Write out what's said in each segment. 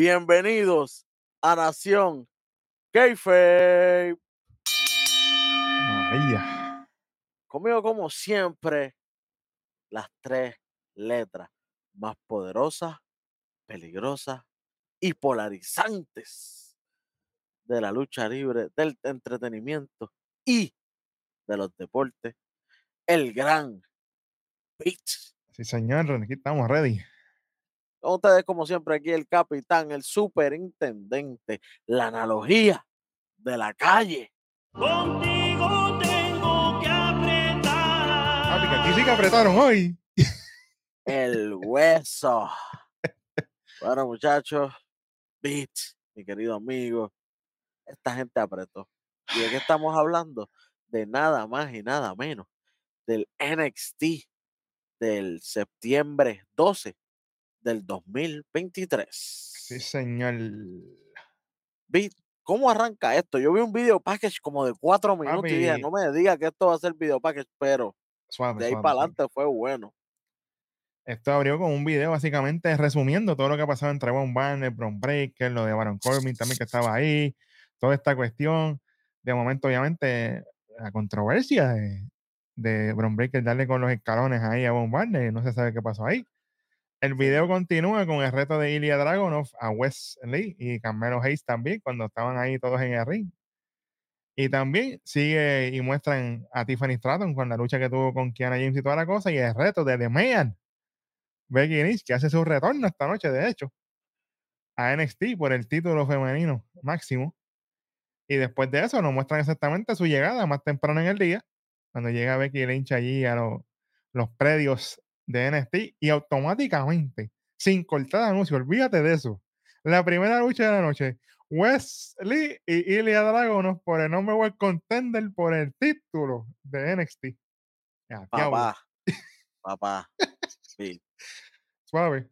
Bienvenidos a Nación Keife. Maravilla. Conmigo, como siempre, las tres letras más poderosas, peligrosas y polarizantes de la lucha libre, del entretenimiento y de los deportes. El gran Pitch. Sí, señor, aquí estamos ready. Ustedes, como siempre, aquí el capitán, el superintendente, la analogía de la calle. Contigo tengo que apretar. Papi, que aquí sí que apretaron hoy. El hueso. Bueno, muchachos, Bitch, mi querido amigo, esta gente apretó. ¿Y de qué estamos hablando? De nada más y nada menos del NXT del septiembre 12 del 2023. Sí, señor. Vi cómo arranca esto. Yo vi un video package como de cuatro minutos y dije, Papi. no me diga que esto va a ser video package, pero Suave, de ahí suave, para adelante fue bueno. Esto abrió con un video básicamente resumiendo todo lo que ha pasado entre Von Barner, Bron Breaker, lo de Baron Corbin también que estaba ahí, toda esta cuestión. De momento, obviamente, la controversia de, de Bron Breaker darle con los escalones ahí a Von Barner, no se sabe qué pasó ahí. El video continúa con el reto de Ilya Dragunov a Wes Lee y Carmelo Hayes también, cuando estaban ahí todos en el ring. Y también sigue y muestran a Tiffany Stratton con la lucha que tuvo con Kiana James y toda la cosa, y el reto de The Man, Becky Lynch, que hace su retorno esta noche, de hecho, a NXT por el título femenino máximo. Y después de eso nos muestran exactamente su llegada más temprano en el día, cuando llega Becky Lynch allí a lo- los predios de NXT y automáticamente, sin cortar anuncio, olvídate de eso. La primera lucha de la noche, Wesley y Ilya Dragunov por el nombre World Contender por el título de NXT. Ya, diablo, Papá, papá. sí. Suave.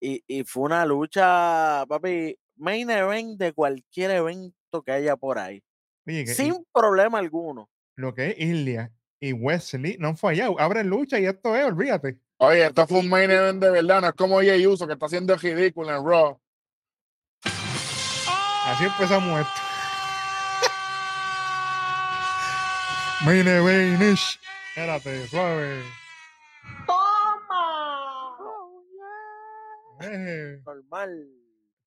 Y, y fue una lucha, papi, main event de cualquier evento que haya por ahí. Oye, que- y- Sin problema alguno. lo que es Ilya y Wesley no han fallado. Abren lucha y esto es, olvídate. Oye, esto fue un main event de verdad, no es como Jay Uso que está haciendo ridículo en Raw. Así empezamos esto. Main event ish. Espérate, suave. ¡Toma! Eh, Normal.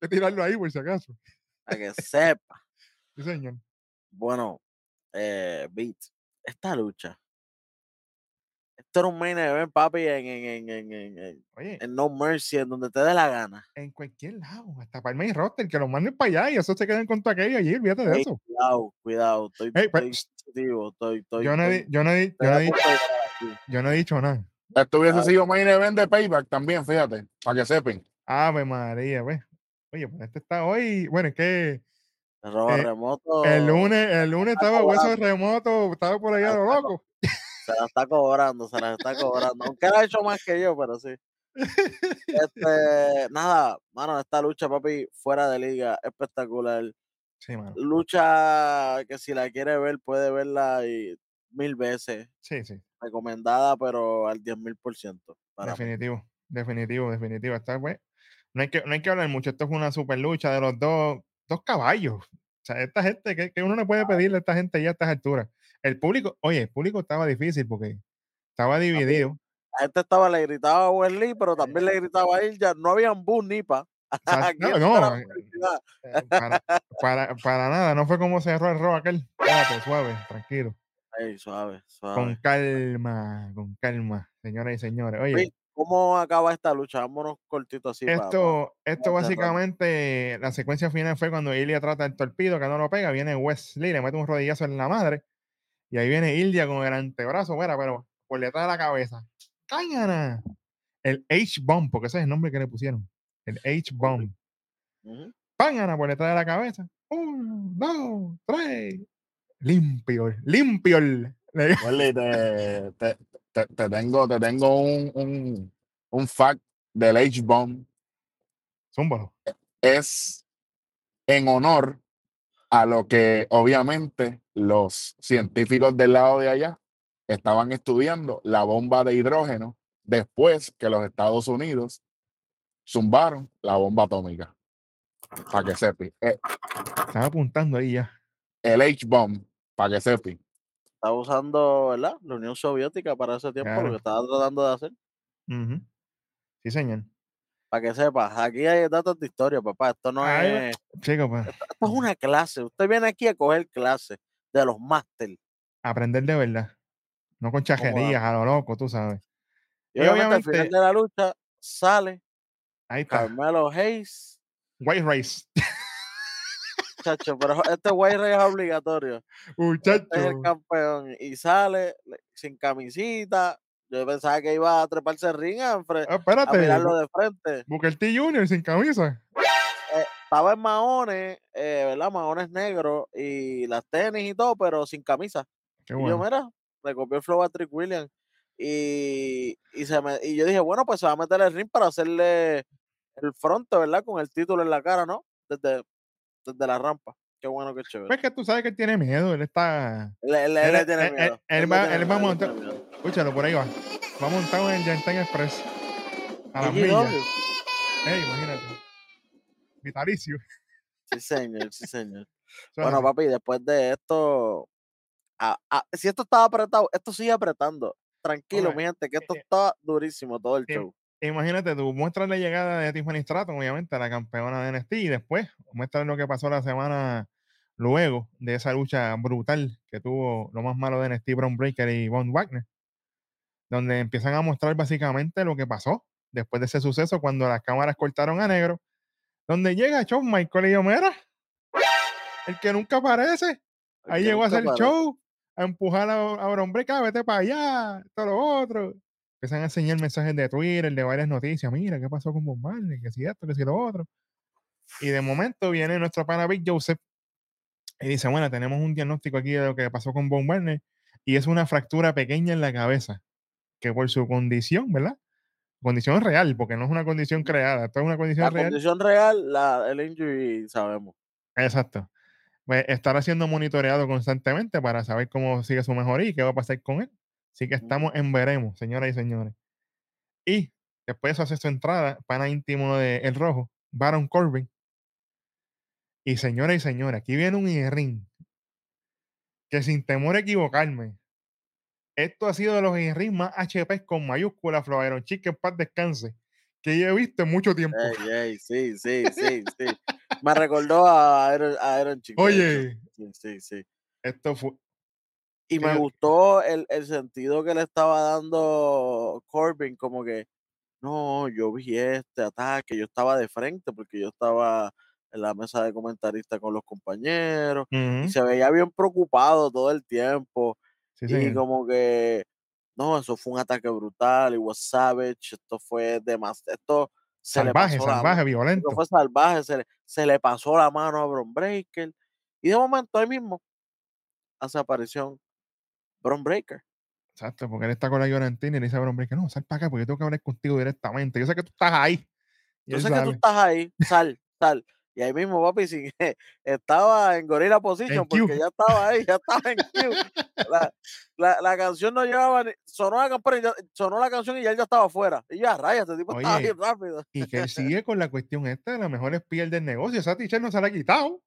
hay que tirarlo ahí por si acaso. Para que sepa. Sí, señor. Bueno, eh, Beat, esta lucha. Esto era un main event, papi, en, en, en, en, en- en- Oye, en No Mercy, en donde te dé la gana. en cualquier lado, hasta para el main roster, que lo manden para allá y eso se queden con tu aquello allí, olvídate de eso. Cuidado, cuidado. Estoy, Ey, pero, estoy positivo, estoy, estoy, yo, no he, yo, no he, yo, no a he di- punto de llegar aquí. yo no he dicho nada. Esto hubiese sido main event de payback también, fíjate, para que sepan. Ave María, pues. Oye, pues este está hoy. Bueno, es que El robo Eh, remoto el lunes, el lunes estaba hueso remoto, estaba por allá lo loco. Se la está cobrando, se la está cobrando. Aunque él ha hecho más que yo, pero sí. Este, nada, mano, esta lucha, papi, fuera de liga, espectacular. Sí, mano. Lucha que si la quiere ver, puede verla y mil veces. Sí, sí. Recomendada, pero al 10 mil por ciento. mí. Definitivo, definitivo, definitivo. Pues, no, hay que, no hay que hablar mucho. Esto fue una super lucha de los dos, dos caballos. O sea, esta gente, que, que uno no puede pedirle a esta gente ya a estas alturas. El público, oye, el público estaba difícil porque estaba dividido. La gente estaba, le gritaba a Wesley, pero también le gritaba a él, ya no habían bus ni pa. No, no, eh, eh, para, para, para nada. No fue como cerró el robo aquel. Espérate, suave, tranquilo. Ey, suave, Con calma, con calma, señoras y señores. Oye, ¿Cómo acaba esta lucha? Vámonos cortito así. Esto, esto básicamente, la secuencia final fue cuando Ilya trata el torpido, que no lo pega, viene Wesley, le mete un rodillazo en la madre, y ahí viene Ilya con el antebrazo, mira, pero por detrás de la cabeza. ¡Cáñana! El H-Bomb, porque ese es el nombre que le pusieron. El H-Bomb. ¡Pángana por detrás de la cabeza! Uno, dos, tres. Limpio, limpio. Te, te, te- te tengo, te tengo un, un, un fact del H-Bomb. Zúmbalo. Es en honor a lo que obviamente los científicos del lado de allá estaban estudiando la bomba de hidrógeno después que los Estados Unidos zumbaron la bomba atómica. para que sepi. Eh, Estaba apuntando ahí ya. el H-Bomb, para que sepi. Estaba usando, ¿verdad? La Unión Soviética para ese tiempo, Claro. lo que estaba tratando de hacer. Ujú. Sí, señor. Para que sepas, aquí hay datos de historia, papá. Esto no Ay, es. Chico, pues, Esto es una clase. Usted viene aquí a coger clases de los máster. aprender de verdad. No con chajerías, a lo loco, tú sabes. Y, Y obviamente, al final de la lucha sale Ahí está. Carmelo Hayes. White Race. Chacho, pero este White Ray es obligatorio. Este es el campeón. Y sale le- sin camisita. Yo pensaba que iba a treparse el ring a, Ah, a mirarlo de frente. Booker T Jr. sin camisa. Estaba en maones, eh, ¿verdad? Maones negros y las tenis y todo, pero sin camisa. Qué Y yo, bueno. mira, le copió el flow a Trick Williams. Y, y, se me, y yo dije, bueno, pues se va a meter el ring para hacerle el fronte, ¿verdad? Con el título en la cara, ¿no? Desde, desde la rampa. Qué bueno, qué chévere. Pues que tú sabes que él tiene miedo. Él está. Él, le tiene él- miedo. él- va- tiene él va a montar-. Escúchalo, por ahí va. Va montado en el Giant Express. A las millas. Ey, imagínate. Vitalicio. Sí, señor, sí, señor. Es Bueno, papi, después de esto, ah, ah, si esto estaba apretado, esto sigue apretando. Tranquilo, mi gente, que esto eh, está durísimo todo el eh, show. Imagínate, tú muestras la llegada de Tiffany Stratton, obviamente, la campeona de NXT, y después muestras lo que pasó la semana luego de esa lucha brutal que tuvo lo más malo de NXT, Braun Breaker y Von Wagner, donde empiezan a mostrar básicamente lo que pasó después de ese suceso cuando las cámaras cortaron a negro, donde llega Shawn Michael y yo, mira, el que nunca aparece, ahí llegó a hacer el para. show, a empujar a, a Braun Breaker, "Ah, vete para allá, todo lo otro. Empiezan a enseñar mensajes de Twitter, de varias noticias. Mira, ¿qué pasó con Bob Marley? Que si esto, que si lo otro. Y de momento viene nuestro pana Big Joseph y dice, bueno, tenemos un diagnóstico aquí de lo que pasó con Marley y es una fractura pequeña en la cabeza, que por su condición, ¿verdad? Condición real, porque no es una condición creada, esto es una condición La real. condición real, la, el injury, sabemos. Exacto. Pues estará siendo monitoreado constantemente para saber cómo sigue su mejoría y qué va a pasar con él. Así que estamos en veremos, señoras y señores. Y después de eso hace su entrada, pana íntimo de El Rojo, Baron Corbin. Y señoras y señores, aquí viene un ring que sin temor a equivocarme, esto ha sido de los ring más HP con mayúscula, Flo Iron Chick, que en paz descanse, que yo he visto en mucho tiempo. Ey, ey, sí, sí, sí, sí. Me recordó a Iron, a Iron Chick. de hecho. Oye, Sí, sí, sí. esto fue, Y me gustó el, el sentido que le estaba dando Corbin, como que, no, yo vi este ataque, yo estaba de frente porque yo estaba en la mesa de comentaristas con los compañeros y se veía bien preocupado todo el tiempo sí, y señor. como que, no, eso fue un ataque brutal, y was savage, esto fue demasiado, esto se salvaje, le pasó la salvaje, mano, violento. esto fue salvaje, se le, se le pasó la mano a Bron Breaker y de momento ahí mismo hace aparición Bron Breaker. Exacto, porque él está con la llorantina y le dice a Bron Breaker, no, sal para acá porque yo tengo que hablar contigo directamente. Yo sé que tú estás ahí. Y Yo sé que tú estás ahí, sal, sal. Y ahí mismo, papi, sí, estaba en Gorilla Position porque ya estaba ahí, ya estaba en Q. La, la, la canción no llevaba, ni- sonó la, campana y ya- sonó la canción y ya él ya estaba afuera. Y ya, raya, este tipo estaba ahí rápido. Y que él sigue con la cuestión esta de la mejor espía del negocio. Esa t-shirt no se la ha quitado.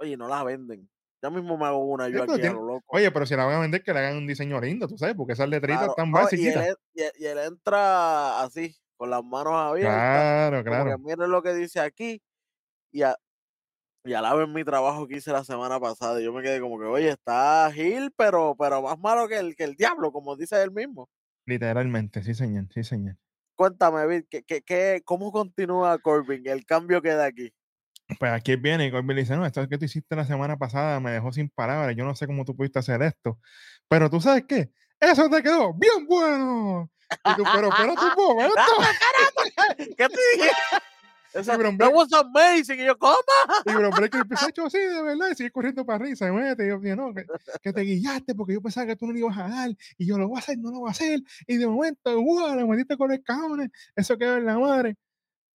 Oye, no la venden. Ya mismo me hago una yo aquí a lo loco. Oye, pero si la van a vender, que le hagan un diseño lindo, tú sabes, porque esas letritas Claro, están no, y, él, basiquitas. en- y él- y él entra así, con las manos abiertas. Claro, claro. miren lo que dice aquí. Y, a, y alaben mi trabajo que hice la semana pasada. Y yo me quedé como que, oye, está Gil, pero, pero más malo que el, que el diablo, como dice él mismo. Literalmente, sí, señor, sí, señor. Cuéntame, Vic, ¿qué, qué, qué- cómo continúa Corbin? El cambio que da aquí. Pues aquí viene y Corbin le dice, no, esto que tú hiciste la semana pasada me dejó sin palabras. Yo no sé cómo tú pudiste hacer esto. Pero tú sabes qué, eso te quedó bien bueno. Y tú, pero espérate un momento. ¿Qué te dije? Eso, Bron that was amazing. Y yo, ¿cómo? Y Bron Breaker empieza a hecho sí, de verdad, y sigue corriendo para arriba, y se mete. Y yo no, que, que te guillaste porque yo pensaba que tú no le ibas a dar, y yo lo voy a hacer, no lo voy a hacer. Y de momento, ¡guau! Le metiste con el cajones, eso quedó en la madre.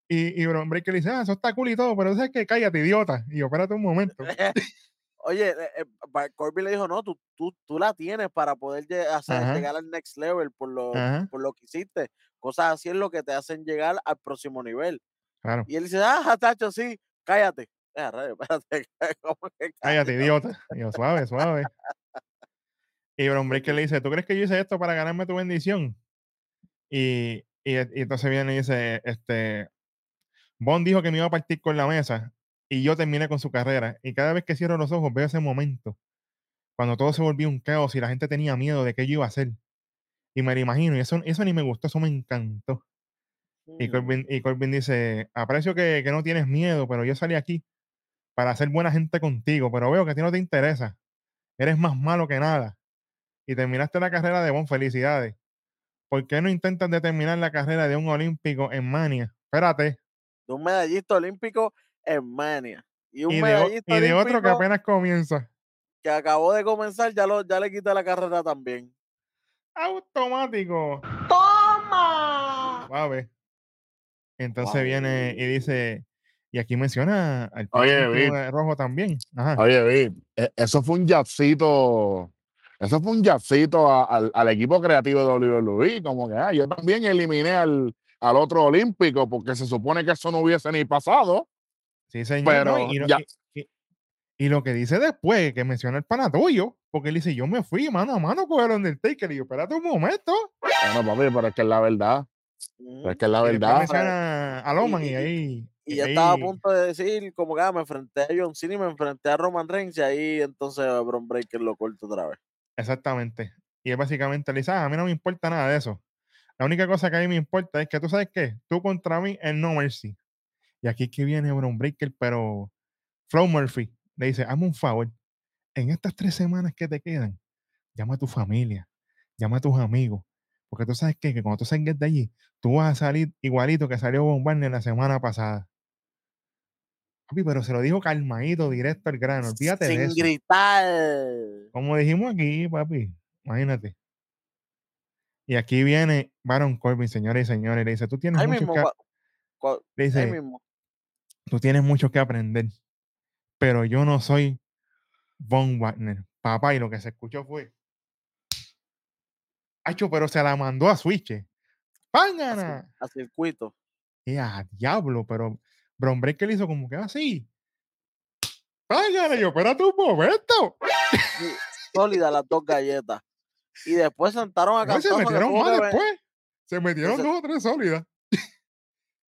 Y, y Bron Breaker le dice, ah, eso está cool y todo, pero sabes que cállate, idiota. Y yo, espérate un momento. Oye, eh, eh, Corbin le dijo, no, tú, tú, tú la tienes para poder hacer, llegar al next level por lo, Ajá, por lo que hiciste. Cosas así es lo que te hacen llegar al próximo nivel. claro. Y él dice, ah, tacho, sí, cállate. Eh, rayo, espérate, ¿cómo que Cállate, idiota. Y yo, suave, suave. Y Bron Breaker le dice, ¿tú crees que yo hice esto para ganarme tu bendición? Y, y, y entonces viene y dice, este, Bond dijo que me iba a partir con la mesa y yo terminé con su carrera. Y cada vez que cierro los ojos veo ese momento, cuando todo se volvió un caos y la gente tenía miedo de qué yo iba a hacer. Y me lo imagino, y eso, eso ni me gustó, eso me encantó. Y Mm, Corbin, y Corbin dice, aprecio que, que no tienes miedo, pero yo salí aquí para ser buena gente contigo, pero veo que a ti no te interesa. Eres más malo que nada. Y terminaste la carrera de Bon, felicidades. ¿Por qué no intentas determinar la carrera de un olímpico en Mania? Espérate. De un medallista olímpico en Mania. Y un Y de, y de otro que apenas comienza. que acabó de comenzar, ya, lo, ya le quita la carrera también. Automático. ¡Toma! Suave. Entonces Wow. viene y dice, y aquí menciona al Oye, rojo también. Ajá. Oye, Vic, e- eso fue un jabcito. Eso fue un jabcito a- al, al equipo creativo de WWE. Como que ah, yo también eliminé al, al otro olímpico porque se supone que eso no hubiese ni pasado. Sí, señor. ¿no? Pero Y, no- ya- y- y- y lo que dice después, que menciona el pana tuyo, porque él dice, yo me fui mano a mano con el Undertaker. Y yo, espérate un momento. Bueno, papi, pero es que es la verdad. Ujú. Pero es que es la verdad. menciona a Loman y, y- ahí. Y ya estaba a punto de decir, como que ah, me enfrenté a John Cena y me enfrenté a Roman Reigns, y ahí entonces Bron Breaker lo corta otra vez. Exactamente. Y es básicamente le dice, "Ah, a mí no me importa nada de eso. La única cosa que a mí me importa es que tú sabes qué, tú contra mí en No Mercy. Y aquí es que viene Bron Breaker, pero Flow Murphy le dice, hazme un favor, en estas tres semanas que te quedan, llama a tu familia, llama a tus amigos, porque tú sabes qué, que cuando tú salgas de allí, tú vas a salir igualito que salió Von Barney la semana pasada. Papi, pero se lo dijo calmadito, directo al grano, olvídate de Sin eso. gritar. Como dijimos aquí, papi, imagínate. Y aquí viene Baron Corbin, señores y señores, le dice, tú tienes Ahí mucho mismo, que, le ahí dice, mismo. tú tienes mucho que aprender, pero yo no soy Von Wagner. Papá, y lo que se escuchó fue, Acho, pero se la mandó a Switch. ¡Pángana! a circuito. Y a diablo, pero Bron Breaker hizo como que así. ¡Pángana! Yo, espérate un momento. Sí, Sólidas las dos galletas. Y después sentaron a No, se metieron más después. Se metieron dos o tres sólidas.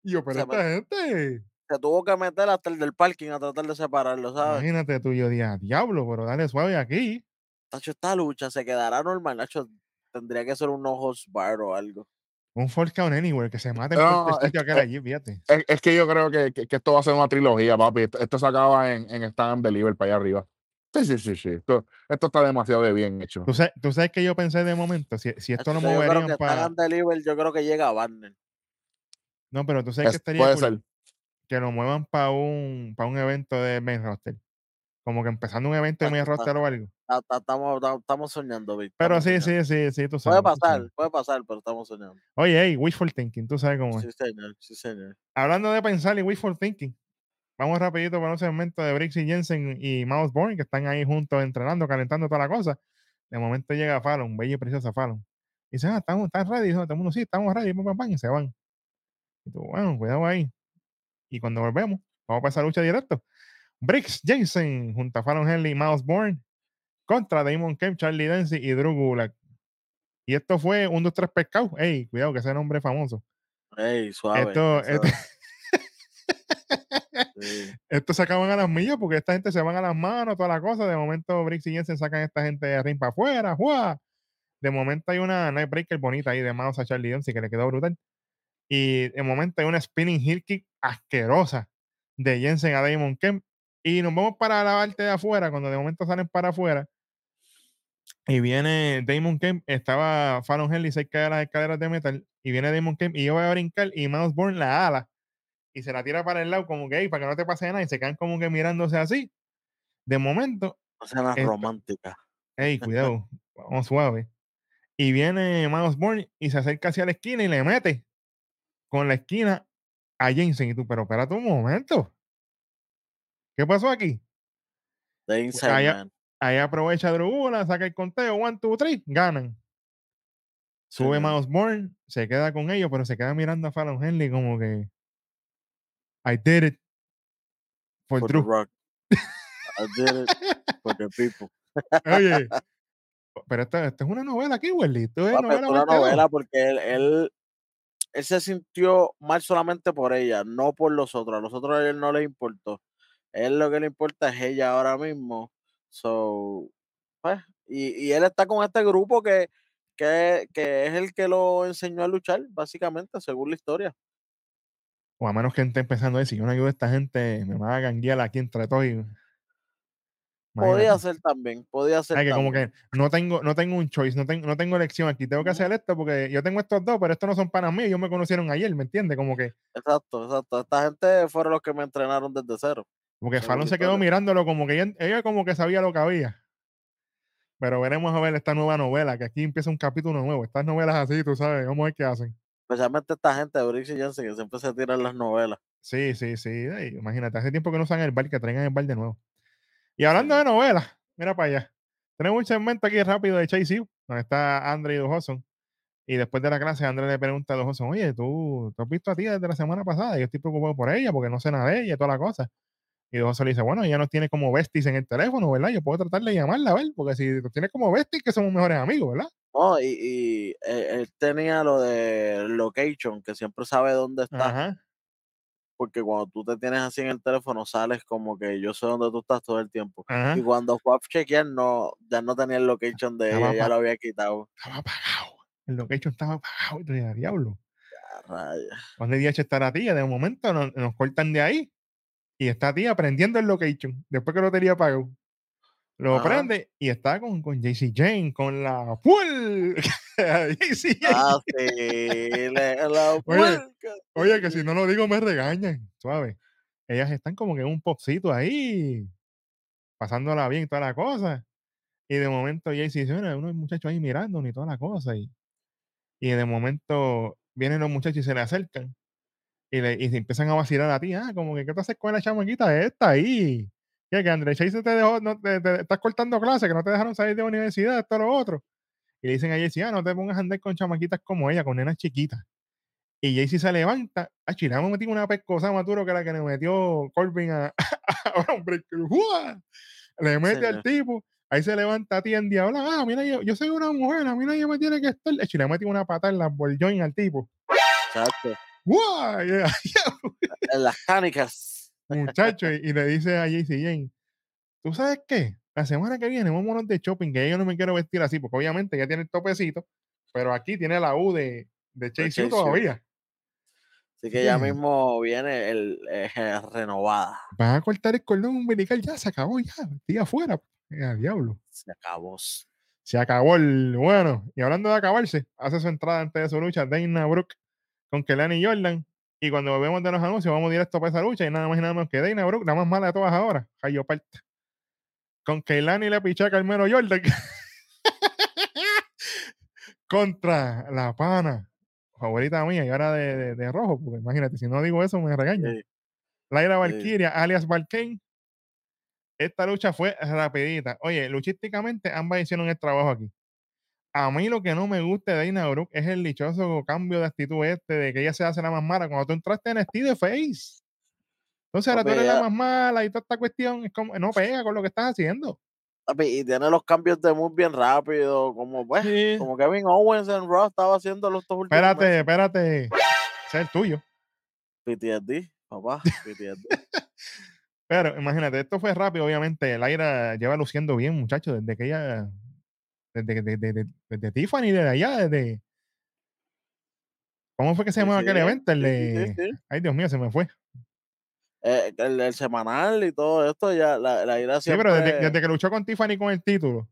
y yo, pero esta gente. se tuvo que meter hasta el del parking a tratar de separarlo, ¿sabes? Imagínate tú, yo dije, "Ah, diablo, pero dale suave aquí. Nacho, esta lucha se quedará normal, Nacho. Tendría que ser un ojos bar o algo. Un Fall Count Anywhere que se mate No, cualquier es aquel allí, fíjate. Es, es que yo creo que, que- que esto va a ser una trilogía, papi. Esto, esto se acaba en, en Stand and Deliver para allá arriba. Sí, sí, sí, sí. Esto, esto está demasiado de bien hecho. ¿Tú sabes, tú sabes que yo pensé de momento, si, si esto lo Nacho, yo creo moverían que para... Deliver, yo creo que llega a Barner. No, pero tú sabes que Es- estaría puede cool ser. que lo muevan para un, para un evento de main roster. Como que empezando un evento de main roster o algo. Ta- ta- Estamos, ta- estamos soñando, Vic. Pero sí, soñando. sí, sí, sí, tú Puede sabes. tú pasar, puede pasar, pero estamos soñando. Oye, hey, wishful thinking, tú sabes cómo es. Sí, señor, sí, señor. Hablando de pensar y wishful thinking, vamos rapidito para un segmento de Briggs y Jensen y Mouse Bourne, que están ahí juntos entrenando, calentando toda la cosa. De momento llega Fallon, bella y preciosa Fallon. Y dice, ah, estamos, ¿están ready? Y todo el mundo, sí, estamos ready, pam, pam, pam, y se van. Y tú, bueno, cuidado ahí. Y cuando volvemos, vamos a pasar lucha directo. Briggs Jensen junto a Fallon Henley y Mouse Bourne contra Damon Kemp, Charlie Dempsey y Drew Gulak. Y esto fue un, dos, tres pescados. Ey, cuidado, que ese nombre es famoso. Ey, suave. Esto, eso- esto, sí. esto se acaban a las millas porque esta gente se van a las manos, toda la cosa. De momento, Briggs y Jensen sacan a esta gente de ring para afuera. ¡juá! De momento hay una night breaker bonita ahí de Mouse a Charlie Dempsey que le quedó brutal. Y de momento hay una spinning heel kick asquerosa de Jensen a Damon Kemp. Y nos vamos para la parte de afuera, cuando de momento salen para afuera. Y viene Damon Kemp, estaba Fallon Henley cerca de las escaleras de metal. Y viene Damon Kemp y yo voy a brincar y Mouse Bourne la ala. Y se la tira para el lado como que, "Ey, para que no te pase nada. Y se quedan como que mirándose así. De momento, Una escena Esto- romántica. Ey, cuidado, vamos suave. Y viene Miles Bourne y se acerca hacia la esquina y le mete con la esquina a Jensen. Y tú, pero espérate un momento. ¿Qué pasó aquí? The Inside allá- Man. Ahí aprovecha Drugula, saca el conteo, one, two, three, ganan. Sube Señor. Miles Bourne, se queda con ellos, pero se queda mirando a Fallon Henley como que I did it. For for the rock. I did it for the people. Oye, pero esto, esto es una novela aquí, Welly. Esto es Papi, novela una 22. novela porque él, él, él se sintió mal solamente por ella, no por los otros. A los otros a él no le importó. Él lo que le importa es ella ahora mismo. So, pues, y, y él está con este grupo que, que, que es el que lo enseñó a luchar, básicamente, según la historia. O a menos que esté empezando a decir, yo no ayudo a esta gente, me van a ganguear aquí entre todos. y- Podía ser también, podía ser Ay, que como también. que no tengo, no tengo un choice, no tengo, no tengo elección aquí. Tengo que hacer esto porque yo tengo estos dos, pero estos no son para mí. Ellos me conocieron ayer, ¿me entiendes? Como que, Exacto, exacto. Esta gente fueron los que me entrenaron desde cero. como que Según Fallon se quedó mirándolo como que ella, ella como que sabía lo que había. Pero veremos a ver esta nueva novela, que aquí empieza un capítulo nuevo. Estas novelas así, tú sabes, vamos a ver qué hacen. Especialmente esta gente de Briggs y Jensen que siempre se tiran las novelas. Sí, sí, sí. ay, imagínate, hace tiempo que no usan el bar, que traigan el bar de nuevo. Y hablando de novelas, mira para allá. Tenemos un segmento aquí rápido de Chase U, donde está Andre y Dujoson. Y después de la clase, Andre le pregunta a Dujoson, oye, ¿tú, ¿tú has visto a ti desde la semana pasada? Yo estoy preocupado por ella porque no sé nada de ella y toda la cosa. Y Dujoson le dice, bueno, ella nos tiene como besties en el teléfono, ¿verdad? Yo puedo tratar de llamarla, a ver, porque si nos tiene como besties, que somos mejores amigos, ¿verdad? No, y, y eh, él tenía lo de location, que siempre sabe dónde está, Ajá. porque cuando tú te tienes así en el teléfono, sales como que yo sé dónde tú estás todo el tiempo. Ajá. Y cuando fue a chequear, no, ya no tenía el location de Estaba ella, ya lo había quitado. Estaba apagado. El location estaba apagado. Y diablo. A rayos. ¿Dónde DH está la tía? De momento nos, nos cortan de ahí. Y está tía prendiendo el location. Después que lo tenía apagado. Lo Ajá. prende y está con, con JC Jane, con la full. JC. Ah, sí, la Oye, que si no lo digo me regañan. Suave. Ellas están como que en un popcito ahí. Pasándola bien y toda la cosa. Y de momento JC dice, "Mira, unos muchachos ahí mirando ni toda la cosa. Y, y de momento vienen los muchachos y se le acercan. Y, le, y se empiezan a vacilar a ti. Ah, como que, ¿qué te haces con la chamaquita esta ahí? ¿Qué? Que André Chase te dejó, no, te, te- estás cortando clases, que no te dejaron salir de la universidad, esto, lo otro. Y le dicen a Jaycee, ah, no te pongas a andar con chamaquitas como ella, con nenas chiquitas. Y Jaycee se levanta, ah, le vamos a meter una pescosa más duro que la que le metió Corbin a, a. ¡Fua! Le mete al señor. tipo, ahí se levanta a ti en diablo, ah, mira, yo, yo soy una mujer, a mí nadie me tiene que estar. Y le mete una patada en la joint al tipo. Y- en las cánicas. muchacho, y, y le dice a JC Jane, ¿tú sabes qué? La semana que viene vámonos de shopping, que yo no me quiero vestir así, porque obviamente ya tiene el topecito, pero aquí tiene la U de, de Chase U todavía. Así que ya Sí. mismo viene el eh, renovada. Van a cortar el cordón umbilical, ya se acabó, ya, estoy afuera. Eh, diablo. Se acabó. Se acabó el bueno. Y hablando de acabarse, hace su entrada antes de su lucha Dana Brooke con Kelani Jordan. Y cuando volvemos de los anuncios, vamos directo para esa lucha. Y nada más y nada menos que Dana Brooke, la más mala de todas ahora. Jayo Parta. Con Keilani le piché a Carmelo Jordan. Contra la pana. Favorita mía y ahora de, de- de rojo. Porque imagínate, si no digo eso, me regañan. Sí. Laira Sí. Valkyria, alias Valkane. Esta lucha fue rapidita. Oye, luchísticamente ambas hicieron el trabajo aquí. A mí lo que no me gusta de Dana Brooke es el dichoso cambio de actitud este de que ella se hace la más mala. Cuando tú entraste en de face. Entonces ahora tú eres la más mala y toda esta cuestión es como, no pega con lo que estás haciendo. Y tiene los cambios de mood bien rápido, como pues, Sí. como Kevin Owens en Raw estaba haciendo los dos últimos Espérate, meses. espérate. Ese es el tuyo. PTSD, papá, PTSD. Pero imagínate, esto fue rápido, obviamente. Laira lleva luciendo bien, muchachos, desde que ella. Desde- desde Tiffany, desde allá, desde. ¿Cómo fue que se Sí, llamaba aquel sí, evento? El sí, sí, de. sí, sí. Ay, Dios mío, se me fue. Eh, el, el semanal y todo esto, ya la, la ira Sí, siempre... pero desde, desde que luchó con Tiffany con el título,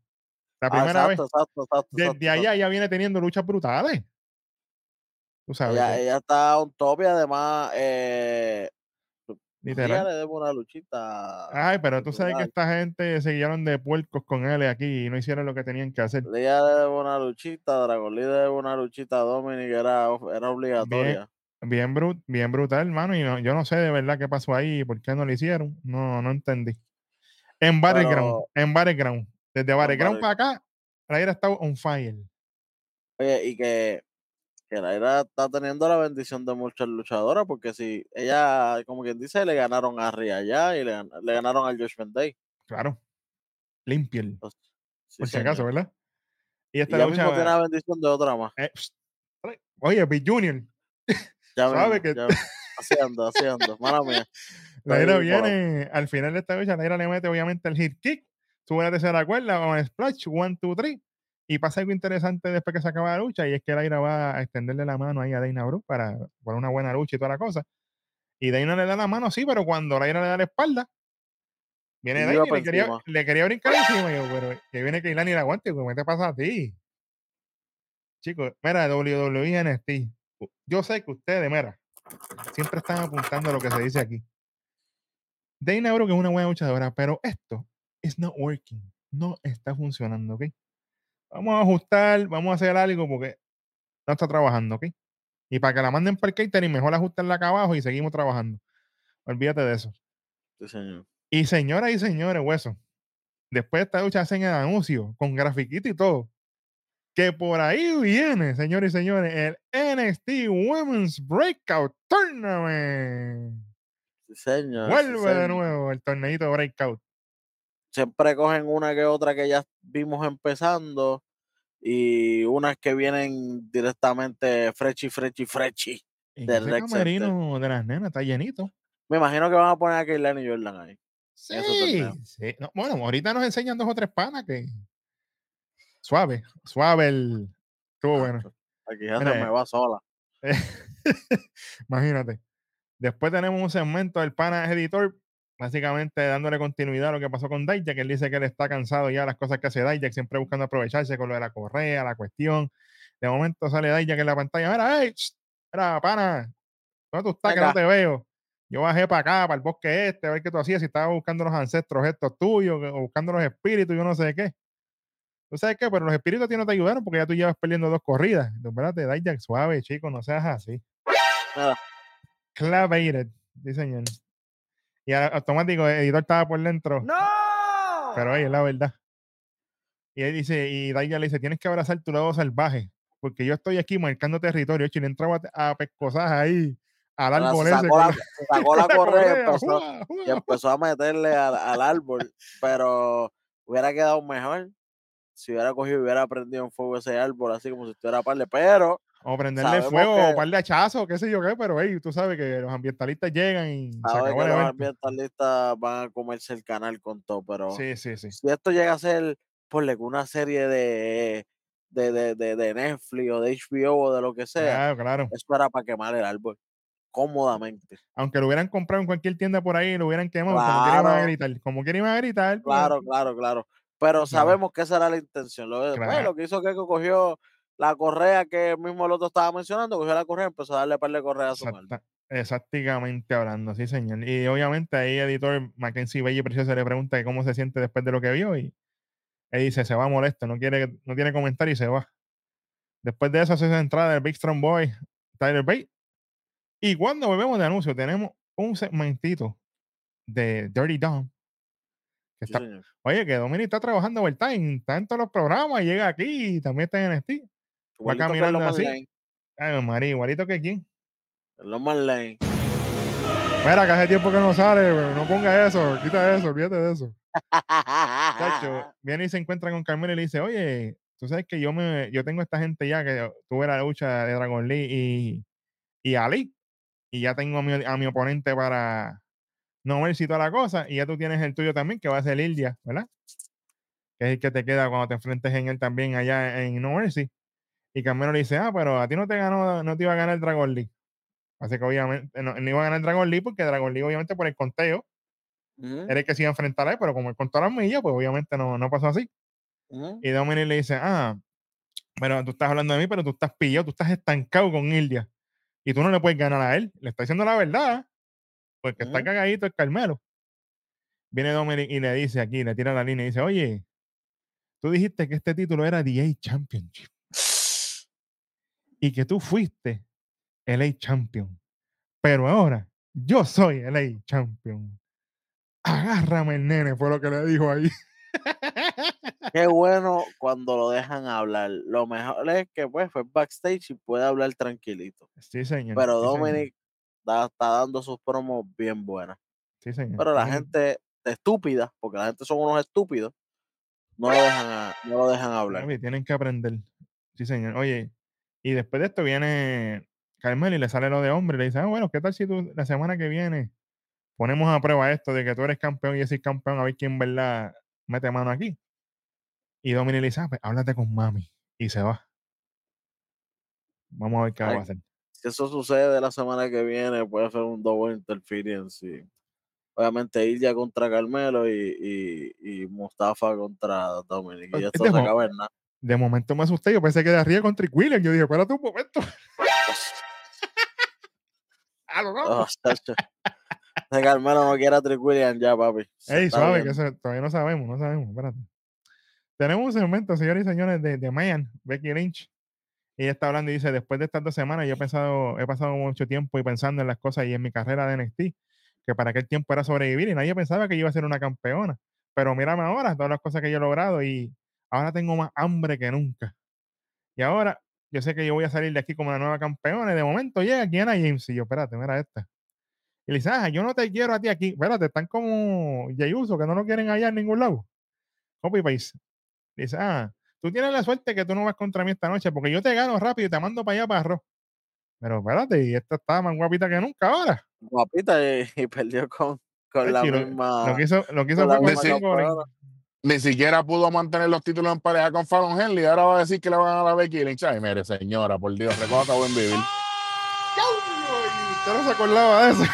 la Ah, primera vez, exacto, exacto, exacto, desde allá ya viene teniendo luchas brutales. Tú sabes. Ella, ella está un top y además eh, Literal. le debo una luchita. Ay, pero tú sabes que esta gente se guiaron de puercos con él aquí y no hicieron lo que tenían que hacer. Le debo una luchita, Dragon Lee le debo una luchita a Dominic, era, era obligatoria. Bien, brut, bien brutal, hermano. Y no- yo no sé de verdad qué pasó ahí y por qué no lo hicieron. No, no entendí. En Battleground, Pero- en Battleground. Desde Battleground Battle- para acá, la ira está on fire. Oye, y que, que Laira está teniendo la bendición de muchas luchadoras, porque si ella, como quien dice, le ganaron a Ria allá y le, gan- le ganaron al Josh Day. Claro. Limpiel. Entonces, sí, Por si acaso. ¿verdad? Y Y esta ya lucha. mismo tiene la bendición de otra más. eh, oye, Big Junior. Ya Sabe que- ya- haciendo, haciendo. Mala mía. La ira Estoy volado. viene al final de esta lucha, la ira le mete obviamente el hit kick, sube la tercera cuerda con el splash, one, two, three. Y pasa algo interesante después que se acaba la lucha, y es que la ira va a extenderle la mano ahí a Dana Brooke para, para una buena lucha y toda la cosa. Y Dana le da la mano, sí, pero cuando la ira le da la espalda, viene Y Dana y le quería, le quería brincar encima. Y yo, pero que viene Keilani y la aguante, ¿qué te pasa a ti? Chicos, mira, WWE NXT. Yo sé que ustedes, mira, siempre están apuntando a lo que se dice aquí. Dana Brooke es una buena luchadora, pero esto is not working. No está funcionando, ¿ok? Vamos a ajustar, vamos a hacer algo porque no está trabajando, ¿ok? Y para que la manden para el catering, mejor ajustarla acá abajo y seguimos trabajando. Olvídate de eso. Sí, señor. Y señoras y señores, hueso, después de esta lucha hacen el anuncio con grafiquito y todo. Que por ahí viene, señores y señores, el NXT Women's Breakout Tournament. Sí, señor. sí, Vuelve de nuevo el torneito Breakout. Siempre cogen una que otra que ya vimos empezando y unas que vienen directamente frechi, frechi, frechi. Del ese camerino de las nenas está llenito. Me imagino que van a poner a Keilani y Jordan ahí. Sí. No, bueno, ahorita nos enseñan dos o tres panas que. Suave, suave el. Estuvo bueno. Aquí ya Mira, se eh. me va sola. Imagínate. Después tenemos un segmento del pana editor, básicamente dándole continuidad a lo que pasó con Dijak, él dice que él está cansado ya de las cosas que hace Dijak, siempre buscando aprovecharse con lo de la correa, la cuestión. De momento sale Dijak en la pantalla, mira, hey, mira, pana, ¿dónde tú estás que no te veo? Yo bajé para acá, para el bosque este, a ver qué tú hacías, si estabas buscando los ancestros estos tuyos, o buscando los espíritus, yo no sé qué. ¿Tú sabes qué? Pero los espíritus a ti no te ayudaron porque ya tú llevas perdiendo dos corridas. Espérate, Dijak, suave, chico, no seas así. Mira, Clavated. Y automático, el editor estaba por dentro. ¡No! Pero ahí es la verdad. Y él dice, y Daya le dice, tienes que abrazar tu lado salvaje, porque yo estoy aquí marcando territorio. Y le entraba a pescosas ahí al árbol se ese. sacó la, sacó la correa empezó, ¡jua! ¡jua! y empezó a meterle al, al árbol, pero hubiera quedado mejor si hubiera cogido y hubiera prendido en fuego ese árbol, así como si estuviera parle, pero O prenderle fuego, que- o par de hachazos, qué sé yo qué, pero hey, tú sabes que los ambientalistas llegan y se acabó que el los ambientalistas van a comerse el canal con todo, pero Sí, sí, sí. si esto llega a ser, que una serie de, de, de, de, de Netflix o de HBO o de lo que sea, Claro, claro. eso era para quemar el árbol cómodamente. Aunque lo hubieran comprado en cualquier tienda por ahí, lo hubieran quemado, como quiera iban a gritar. Como a gritar. pues, Claro, claro, claro. Pero sabemos que esa era la intención. Lo, pues, Claro. lo que hizo que cogió la correa que mismo el otro estaba mencionando, cogió la correa y empezó a darle par de correa a su exactamente hablando, sí, señor. Y obviamente ahí editor Mackenzie Belle Precioso le pregunta cómo se siente después de lo que vio y él dice, se va molesto, no quiere, no quiere comentar y se va. Después de eso hace esa entrada del Big Strong Boy, Tyler Bate. Y cuando volvemos de anuncio, tenemos un segmentito de Dirty Dom. que está- oye, que Dominic está trabajando overtime, está en todos los programas, llega aquí y también está en NXT. Que caminando así. Lane, Ay, María, igualito que quién. Loman Lane. Mira, que hace tiempo que no sale, no ponga eso, quita eso, olvídate de eso. Chacho, viene y se encuentra con Carmelo y le dice, oye, tú sabes que yo me, yo tengo esta gente ya que tuve la lucha de Dragon Lee y, y Ali, y ya tengo a mi, a mi oponente para no ver si toda la cosa, y ya tú tienes el tuyo también, que va a ser Ildia, ¿verdad? Que es el que te queda cuando te enfrentes en él también allá en No Mercy. Y Carmelo le dice, ah, pero a ti no te ganó, no te iba a ganar el Dragon Lee. Así que obviamente no, no iba a ganar el Dragon Lee porque Dragon Lee obviamente por el conteo Ujú, era el que se iba a enfrentar a él, pero como él contó las millas, pues obviamente no, no pasó así. Y Dominic le dice, ah, pero tú estás hablando de mí, pero tú estás pillado, tú estás estancado con Ildia. Y tú no le puedes ganar a él. Le está diciendo la verdad, porque está cagadito el Carmelo. Viene Dominic y le dice aquí, le tira la línea y dice, oye, tú dijiste que este título era The A Championship y que tú fuiste el A Champion. Pero ahora yo soy el A Champion. Agárrame el nene, fue lo que le dijo ahí. Qué bueno cuando lo dejan hablar. Lo mejor es que pues fue backstage y puede hablar tranquilito. Sí, señor. Pero sí, señor, Dominic da- está dando sus promos bien buenas. Sí, señor. Pero la gente estúpida, porque la gente son unos estúpidos, no lo dejan, a- no lo dejan hablar. Tienen que aprender. Sí, señor. Oye, y después de esto viene Carmelo y le sale lo de hombre. Le dice, ah, bueno, ¿qué tal si tú la semana que viene ponemos a prueba esto de que tú eres campeón y yo soy campeón, a ver quién, verdad, mete mano aquí? Y Dominic le dice, ah, pues, háblate con mami. Y se va. Vamos a ver qué va a hacer. Si eso sucede la semana que viene, puede ser un double interference. Y obviamente Ilya contra Carmelo y, y, y Mustafa contra Dominic. Y esto de se acaba en nada. De momento me asusté. Yo pensé que de arriba contra Trick Williams. Yo dije, espérate un momento. Ah. Oh, chacho. Ese Carmelo no quiere a Trick Williams ya, papi. Se Ey, suave, que eso todavía no sabemos, no sabemos, espérate. Tenemos un segmento, señores y señores, de, de Mayan, Becky Lynch. Ella está hablando y dice, después de estas dos semanas, yo he pensado, he pasado mucho tiempo y pensando en las cosas y en mi carrera de NXT, que para aquel tiempo era sobrevivir y nadie pensaba que yo iba a ser una campeona. Pero mírame ahora, todas las cosas que yo he logrado y ahora tengo más hambre que nunca. Y ahora, yo sé que yo voy a salir de aquí como la nueva campeona y de momento llega Kiana James y yo, espérate, mira esta. Y le dice, ah, yo no te quiero a ti aquí. Espérate, están como Jey Uso, que no lo quieren allá en ningún lado. Copy paste. Dice, ah, tú tienes la suerte que tú no vas contra mí esta noche porque yo te gano rápido y te mando para allá para arroz. Pero espérate, y esta está más guapita que nunca ahora. Guapita y, y perdió con, con la lo- misma. Lo que hizo, lo que hizo con la misma Ni siquiera pudo mantener los títulos en pareja con Fallon Henley. Ahora va a decir que le van a dar a Becky Lynch. Ay, mire, señora, por Dios, recoja buen vivir. Usted no se acordaba de eso.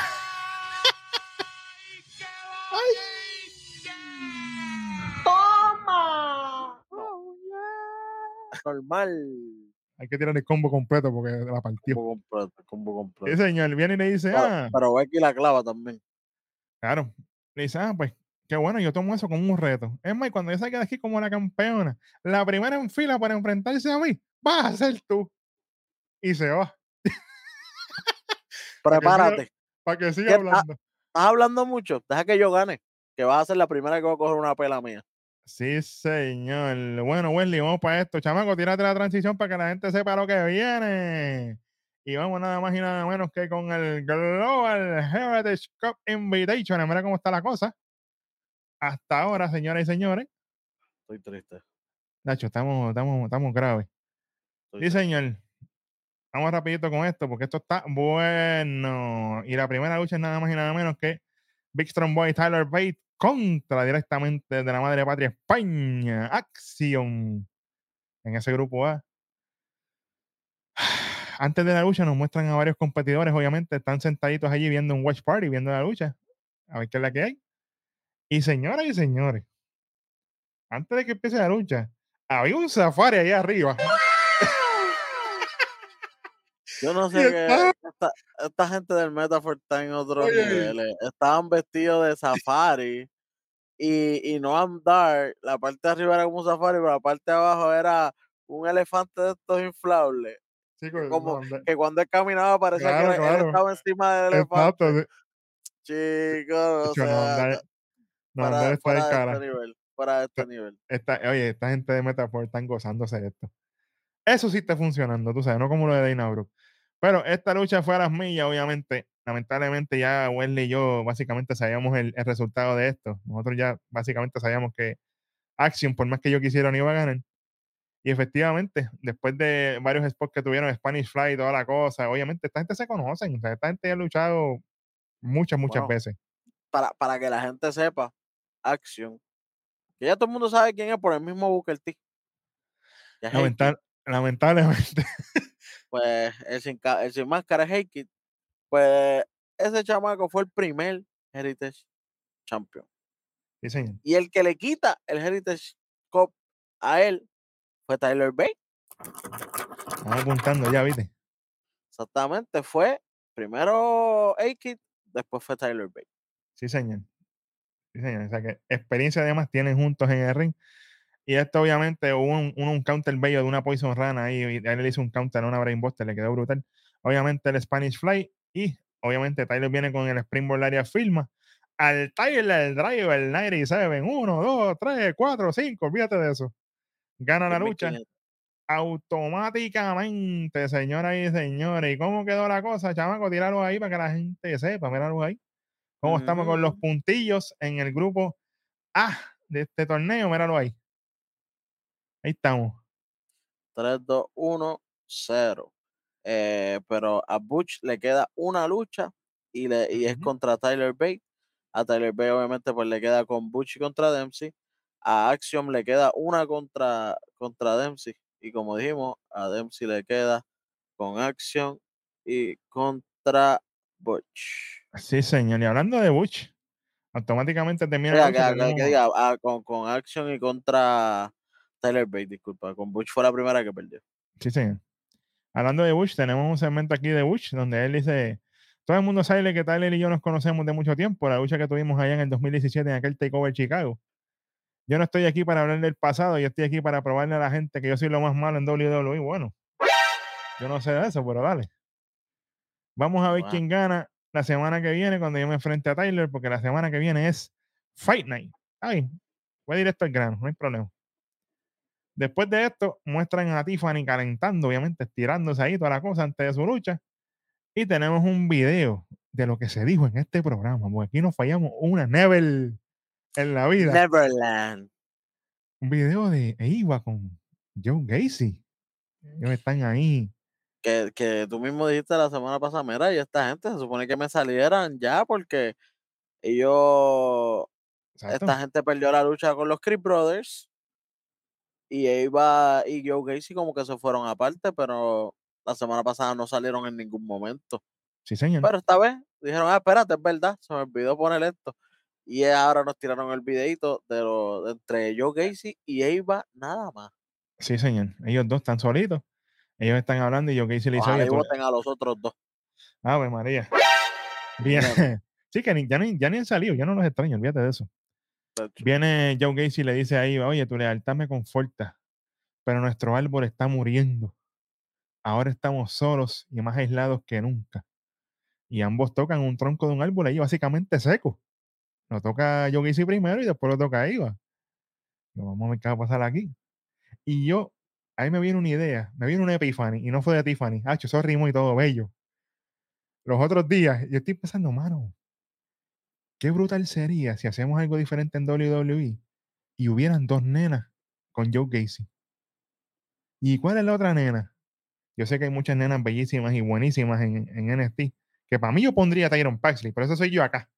Toma. Normal. Hay que tirar el combo completo porque la partió. Combo completo, combo completo. Sí, señor, viene y le dice, Pero, ah, pero Becky la clava también. Claro. Le dice, ah, pues qué bueno, yo tomo eso como un reto. Es más, cuando yo salga de aquí como la campeona, la primera en fila para enfrentarse a mí, vas a ser tú. Y se va, Prepárate. para que siga ¿Qué- ah, hablando. Estás hablando mucho. Deja que yo gane. Que vas a ser la primera que va a coger una pela mía. Sí, señor. Bueno, Wesley, vamos para esto. Chamaco, tírate la transición para que la gente sepa lo que viene. Y vamos nada más y nada menos que con el Global Heritage Cup Invitation. Mira cómo está la cosa. Hasta ahora, señoras y señores. Estoy triste. Nacho, estamos, estamos, estamos graves. estoy Sí, triste. señor. Vamos rapidito con esto, porque esto está bueno. Y la primera lucha es nada más y nada menos que Big Strong Boy Tyler Bate contra directamente de la madre patria España. Acción. En ese grupo A. Antes de la lucha nos muestran a varios competidores, obviamente, están sentaditos allí viendo un watch party, viendo la lucha. A ver qué es la que hay. Y señoras y señores, antes de que empiece la lucha, había un safari ahí arriba. Yo no sé qué. Esta, esta gente del Metafor está en otros Oye. niveles. Estaban vestidos de safari. Y, y no andar. La parte de arriba era como un safari, pero la parte de abajo era un elefante de estos inflables. Como no, Que cuando él caminaba parecía Claro, que él- él claro. estaba encima del Exacto, elefante. sí. Chicos, o Chico, no, sea, andar- no, está fuera del de cara. este nivel. De este nivel. Esta- oye, esta gente de Metafor están gozándose de esto. Eso sí está funcionando, tú sabes, no como lo de Dana Brooke. Pero esta lucha fue a las millas, obviamente. Lamentablemente ya Wesley y yo básicamente sabíamos el, el resultado de esto. Nosotros ya básicamente sabíamos que Action, por más que yo quisiera, no iba a ganar. Y efectivamente, después de varios spots que tuvieron, Spanish Fly y toda la cosa, obviamente esta gente se conocen. O sea, esta gente ya ha luchado muchas, muchas Bueno, veces. Para, para que la gente sepa, Action. Que ya todo el mundo sabe quién es por el mismo Booker T. Lamentablemente. pues el sin, el sin máscara es Heikki. Pues ese chamaco fue el primer Heritage Champion. Sí, señor. Y el que le quita el Heritage Cup a él fue Tyler Bate. Estamos apuntando ya, ¿viste? Exactamente, fue primero A-Kid, después fue Tyler Bate. Sí, señor. Sí, señor. O sea que experiencia además tienen juntos en el ring. Y esto obviamente hubo un, un, un counter bello de una Poison Rana ahí. Y él le hizo un counter a una Brainbuster, le quedó brutal. Obviamente el Spanish Fly. Y obviamente Tyler viene con el Springboard área firma. al Tyler Driver 97. 1, 2, 3, 4, 5. Olvídate de eso. Gana la lucha 1500. automáticamente, señoras y señores. ¿Y cómo quedó la cosa, chamaco? Tíralo ahí para que la gente sepa. Míralo ahí. ¿Cómo estamos con los puntillos en el grupo A de este torneo? Míralo ahí. Ahí estamos. 3, 2, 1, 0. Eh, pero a Butch le queda una lucha y, le, y es contra Tyler Bate. A Tyler Bate obviamente pues le queda con Butch contra Dempsey. A Axiom le queda una contra, contra Dempsey. Y como dijimos, a Dempsey le queda con Axiom y contra Butch. Sí, señor. Y hablando de Butch, automáticamente termina Oiga, que, que- diga, ah, con, con Action y contra Tyler Bate, disculpa. Con Butch fue la primera que perdió. Sí, señor. Hablando de Bush, tenemos un segmento aquí de Bush donde él dice: Todo el mundo sabe que Tyler y yo nos conocemos de mucho tiempo, la lucha que tuvimos allá en el 2017 en aquel Takeover Chicago. Yo no estoy aquí para hablar del pasado, yo estoy aquí para probarle a la gente que yo soy lo más malo en WWE. Bueno, yo no sé de eso, pero dale. Vamos a ver Wow. quién gana la semana que viene cuando yo me enfrente a Tyler, porque la semana que viene es Fight Night. Ay, voy directo al grano, no hay problema. Después de esto, muestran a Tiffany calentando, obviamente, estirándose ahí toda la cosa antes de su lucha. Y tenemos un video de lo que se dijo en este programa, porque aquí nos fallamos una never en la vida. Neverland. Un video de Eva con Joe Gacy. Ellos están ahí. Que, que tú mismo dijiste la semana pasada, mira, y esta gente se supone que me salieran ya porque ellos, Exacto. esta gente perdió la lucha con los Creed Brothers y Eva y Joe Gacy como que se fueron aparte, pero la semana pasada no salieron en ningún momento. Sí, señor. Pero esta vez dijeron, ah, espérate, es verdad, se me olvidó poner esto. Y ahora nos tiraron el videito de, lo, de entre Joe Gacy y Eva nada más. Sí, señor. Ellos dos están solitos. Ellos están hablando y Joe Gacy le dice, Ojalá oye, y tú- voten a los otros dos. Ave María. Viene. Claro. Sí, que ni- ya, ni, ya ni han salido, ya no los extraño, olvídate de eso. Viene Joe Gacy y le dice a Eva, oye, tu lealtad me conforta, pero nuestro árbol está muriendo. Ahora estamos solos y más aislados que nunca. Y ambos tocan un tronco de un árbol ahí básicamente seco. Lo toca Joe Gacy primero y después lo toca Eva. Yo, vamos a ver qué va a pasar aquí. Y yo, ahí me viene una idea, me viene una epiphany, y no fue de Tiffany. Ah, eso ritmo y todo bello. Los otros días, yo estoy pensando, mano, qué brutal sería si hacemos algo diferente en WWE y hubieran dos nenas con Joe Gacy. ¿Y cuál es la otra nena? Yo sé que hay muchas nenas bellísimas y buenísimas en, en NXT, que para mí yo pondría a Tyron Paxley, por eso soy yo acá.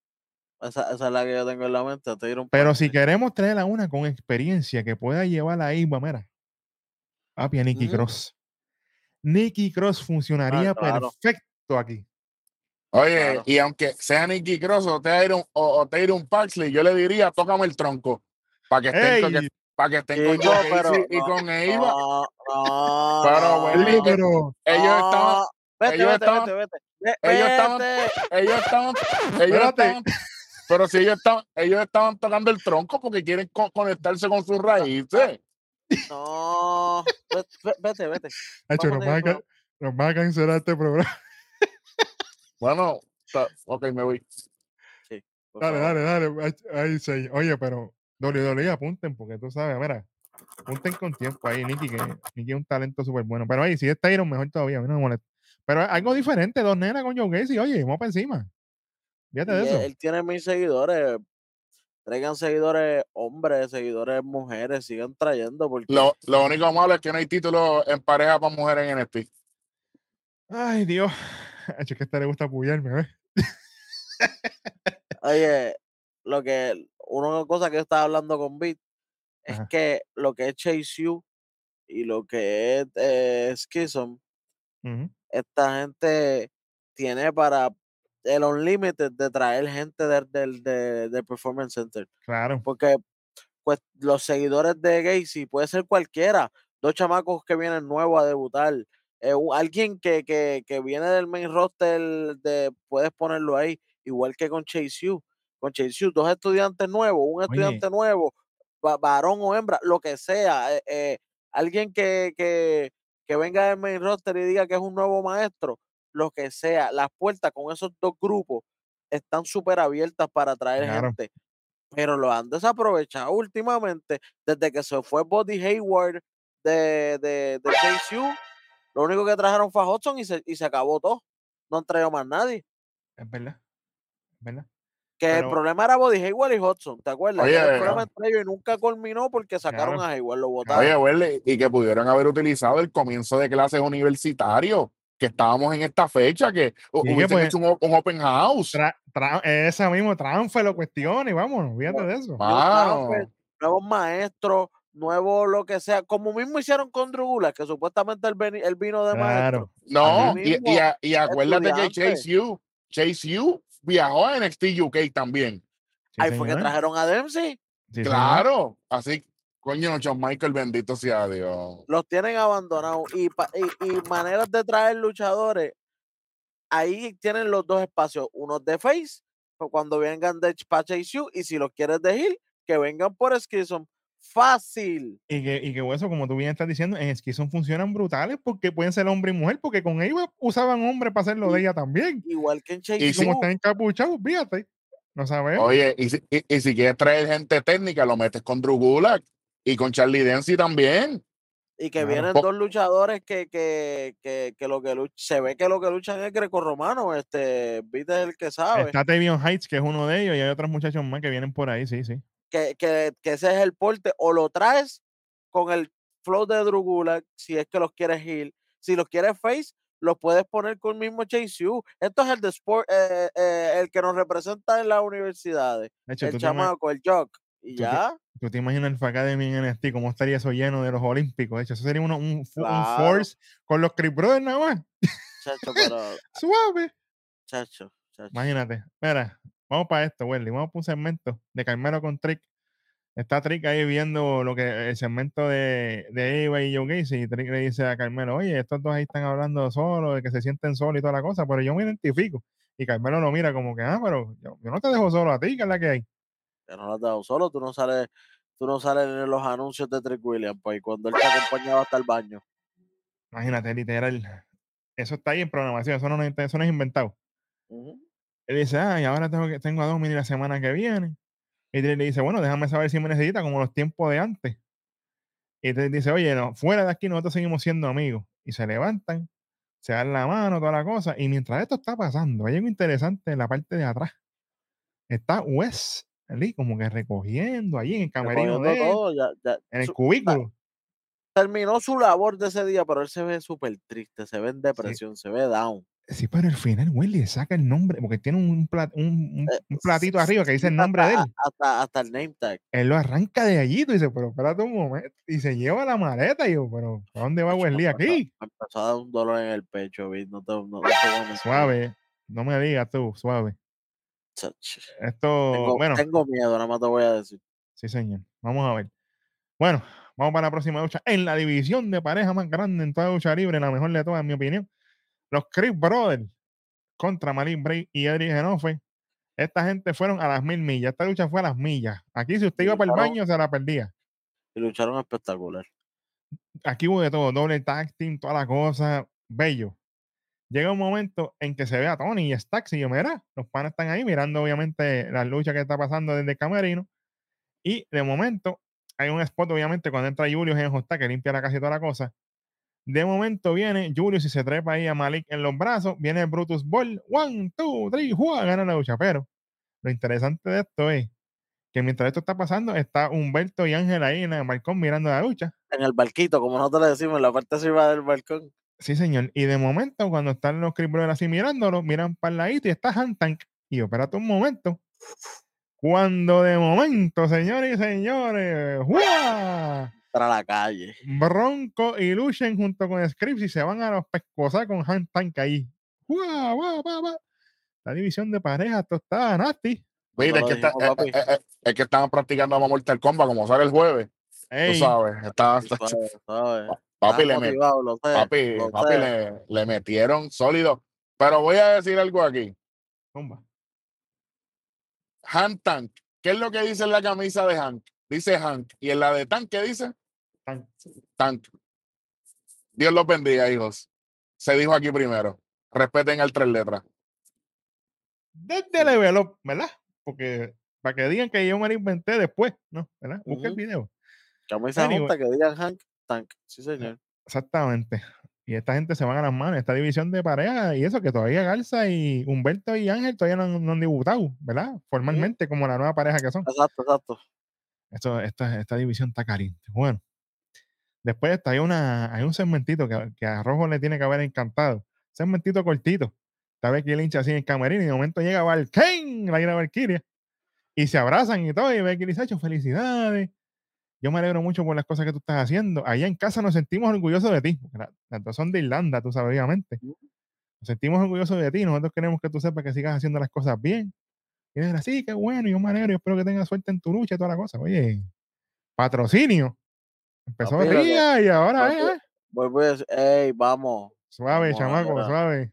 Esa, esa es la que yo tengo en la mente. Te dieron Pero si queremos traer a una con experiencia que pueda llevar a Iva, mira, papi, a Nikki Ujú. Cross. Nikki Cross funcionaría claro. perfecto aquí. Oye, Claro. y aunque sea Nicky Cross o Tyron, o, o Tyron Paxley, yo le diría, tócame el tronco. Para que estén, con- ¡Ey! para que estén con Joe pero y no, con Eva. No, no, Pero, no, bueno, Sí, ellos- pero Ellos no. estaban, Vete, ellos vete, estaban- vete, vete. Ve- ellos estaban- vete. ellos estaban, ellos Espérate. estaban, pero si ellos estaban, ellos estaban tocando el tronco porque quieren co- conectarse con sus raíces. No, ve- ve- vete, vete. Hacho, Vamos nos, de- va a nos va a cancelar este programa. Bueno, ta- ok, me voy. por Dale, dale, dale. Sí. Oye, pero WWE apunten, porque tú sabes, mira, apunten con tiempo ahí, Nicky, que Nicky es un talento súper bueno. Pero ahí, si es Tyron, mejor todavía, a mí no me molesta. Pero algo diferente, dos nenas con Joe Gacy, oye, vamos para encima. Fíjate de él, eso. él tiene mil seguidores. Traigan seguidores hombres, seguidores mujeres, sigan trayendo porque Lo, lo único malo es que no hay título en pareja para mujeres en NXT. Ay, Dios. Es que a este le gusta apoyarme, ¿ves? Oye, lo que, una cosa que yo estaba hablando con Beat es Ajá. que lo que es Chase U y lo que es eh, Schism, esta gente tiene para el Unlimited de traer gente del, del, de- Performance Center. Claro. Porque pues los seguidores de Gacy puede ser cualquiera, dos chamacos que vienen nuevos a debutar, eh, alguien que, que, que viene del main roster, de, puedes ponerlo ahí, igual que con Chase U. Con Chase U, dos estudiantes nuevos, un estudiante nuevo, va- varón o hembra, lo que sea, eh, eh, alguien que, que, que venga del main roster y diga que es un nuevo maestro, lo que sea, las puertas con esos dos grupos están súper abiertas para traer Claro. gente, pero lo han desaprovechado últimamente. Desde que se fue Buddy Hayward de, de, de lo único que trajeron fue a Hudson y se, y se acabó todo. No han traído más nadie. Es verdad. Es verdad. Que Pero- el problema era Buddy Hayward y Hudson, ¿te acuerdas? Oye, el problema entre ellos y nunca culminó porque sacaron Claro. a Hayward, lo votaron. Oye, y que pudieron haber utilizado el comienzo de clases universitarios, que estábamos en esta fecha, que hubiesen pues, hecho un, open house. Tra- tra- esa mismo, transfer lo cuestiona y vámonos, fíjate de eso. Transfer, nuevos maestros, nuevos lo que sea, como mismo hicieron con Drugula, que supuestamente él, veni- él vino de maestro. Claro. no, así y, a- y acuérdate que. Chase U, Chase U viajó a NXT UK también. Sí, Ahí fue que trajeron a Dempsey, Sí, señor. Claro, así, coño, John Michael, bendito sea Dios. los tienen abandonados y, y, y maneras de traer luchadores. Ahí tienen los dos espacios, unos de face, pues cuando vengan de Ch- pa' Chase U, y si los quieres de heel, que vengan por Skison. Fácil. Y que, y que eso, como tú bien estás diciendo, en Skison funcionan brutales porque pueden ser hombre y mujer, porque con Eva usaban hombre para hacer lo de ella también. Igual que en Chase Y Y como están encapuchados, fíjate, no sabemos. Oye, y si, y, y si quieres traer gente técnica, lo metes con Drew Gulak y con Charlie Dempsey también. Y que Claro. vienen dos luchadores que, que, que, que lo que luch- se ve que lo que luchan es grecorromano, este, viste el que sabe, Está Tavion Heights, que es uno de ellos, y hay otros muchachos más que vienen por ahí, sí, sí. que, que, que ese es el porte, o lo traes con el flow de Drugula, si es que los quieres heal, si los quieres face, los puedes poner con el mismo Chase U. Esto es el de sport, eh, eh, el que nos representa en las universidades, hecho, el chamaco, el jock, y tú te- ya, tú te imaginas el Facademy en NXT, cómo estaría eso lleno de los olímpicos. De hecho, eso sería uno- un, force con los Creep Brothers nada más. chacho, pero, Suave. chacho, chacho. Imagínate. Mira, vamos para esto, Welly. Vamos para un segmento de Carmelo con Trick. Está Trick ahí viendo lo que el segmento de, de Eva y Joe Gacy. Y Trick le dice a Carmelo, oye, estos dos ahí están hablando solo, de que se sienten solos y toda la cosa, pero yo me identifico. Y Carmelo lo mira como que, ah, pero yo, yo no te dejo solo a ti, que es la que hay. Que no lo has dado solo, tú no sales, tú no sales en los anuncios de Trick Williams, pues, y cuando él te acompañaba hasta el baño. Imagínate, literal. Eso está ahí en programación, eso no, es- eso no es inventado. Él dice, ah, y ahora tengo, que, tengo a Dominic la semana que viene. Y Trick le dice, bueno, déjame saber si me necesita, como los tiempos de antes. Y Trick dice, oye, no, fuera de aquí nosotros seguimos siendo amigos. Y se levantan, se dan la mano, toda la cosa. Y mientras esto está pasando, hay algo interesante en la parte de atrás. Está Wes Como que recogiendo allí en el camerino de él, todo, ya- ya- en el su- cubículo. terminó su labor de ese día, pero él se ve súper triste, se ve en depresión, se ve down. Sí, pero al final, Welly le saca el nombre, porque tiene un, plat- un, un- Eh, un platito arriba que dice el nombre de él. Hasta, hasta el name tag. Él lo arranca de allí, tú dices, pero espérate un momento. Y se lleva la maleta. Y yo, pero ¿a dónde va Wesley aquí? Me empezó a dar un dolor en el pecho, No te, no, no te. Suave. No me digas tú, suave. Esto, Tengo, bueno, tengo miedo, nada más te voy a decir. sí, señor. Vamos a ver. Bueno, vamos para la próxima lucha. En la división de pareja más grande en toda lucha libre, la mejor de todas, en mi opinión. Los Chris Brothers contra Malin Bray y Edric Genofe. Esta gente fueron a las mil millas. Esta lucha fue a las millas. Aquí, si usted Y iba para el baño, se la perdía. Y lucharon espectacular. aquí hubo de todo, doble tag team, toda la cosa, bello. Llega un momento en que se ve a Tony y Stacks y yo, mira, los panes están ahí mirando obviamente la lucha que está pasando desde el camerino y de momento hay un spot obviamente cuando entra Julius en Hosta que limpia casi toda la cosa. De momento viene Julius y se trepa ahí a Malik en los brazos, viene Brutus Ball, one, two, three, juega, gana la lucha, pero lo interesante de esto es que mientras esto está pasando está Humberto y Ángel ahí en el balcón mirando la lucha En el barquito, como nosotros le decimos, en la parte arriba del balcón. Sí, señor. Y de momento, cuando están los Creep Brothers así mirándolo, miran para el ladito y está Han Tank. Y yo, espérate un momento. Cuando de momento, señores y señores, ¡juá! Para la calle. Bronco y Luchen junto con Scripps y se van a los pescosas con Han Tank ahí. ¡Juá, guá, guá, guá! La división de pareja, esto está nasty. Mira, es que, está- eh, eh, eh, es que estaban practicando a Mortal Kombat como sale el jueves. Ey, Tú sabes. Está, Tú sabes, sabes. Papi, le, met- motivado, lo sé, papi, lo papi sé. le, le metieron sólido. Pero voy a decir algo aquí. zumba. Han Tank. ¿Qué es lo que dice en la camisa de Hank? Dice Hank. ¿Y en la de Tank qué dice? Tank. Tank. Dios los bendiga, hijos. Se dijo aquí primero. Respeten al tres letras. desde Level Up, ¿verdad? Porque para que digan que yo me lo inventé después, ¿no? ¿Verdad? Busca el video. Camisa Anyway. junta que digan Hank Tank. Sí, señor. Exactamente. Y esta gente se van a las manos, esta división de pareja, y eso que todavía Garza y Humberto y Ángel todavía no, han- no han debutado, ¿verdad? Formalmente, como la nueva pareja que son. Exacto, exacto. Esto, esta, esta división está caliente. Bueno, después de esto hay, una, hay un segmentito que, que a Rojo le tiene que haber encantado. Segmentito cortito. Está Becky Lynch así en el camerino y de momento llega Valkyrie, la ira Valkyria, y se abrazan y todo. Y le dice, "Acho, felicidades. Yo me alegro mucho por las cosas que tú estás haciendo. Allá en casa nos sentimos orgullosos de ti. Las dos son de Irlanda, tú sabes, obviamente. Nos sentimos orgullosos de ti. Nosotros queremos que tú sepas que sigas haciendo las cosas bien. Y él era, sí, qué bueno, yo me alegro, yo espero que tengas suerte en tu lucha y toda la cosa. Oye, patrocinio. Empezó que- Ría y ahora, eh, eh, ey, vamos. suave, vamos chamaco, suave.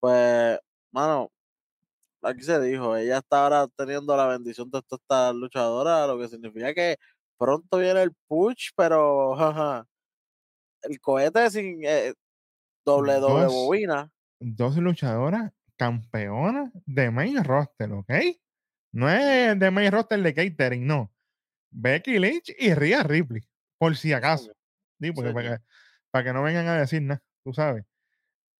Pues, mano, aquí se dijo, ella está ahora teniendo la bendición de todas estas luchadoras, lo que significa que pronto viene el push, pero jaja, el cohete sin eh, doble doble bobina. Dos luchadoras campeonas de main roster, ¿ok? No es de main roster de catering, no. Becky Lynch y Rhea Ripley, por si acaso. Sí, porque para, que, para que no vengan a decir nada, tú sabes.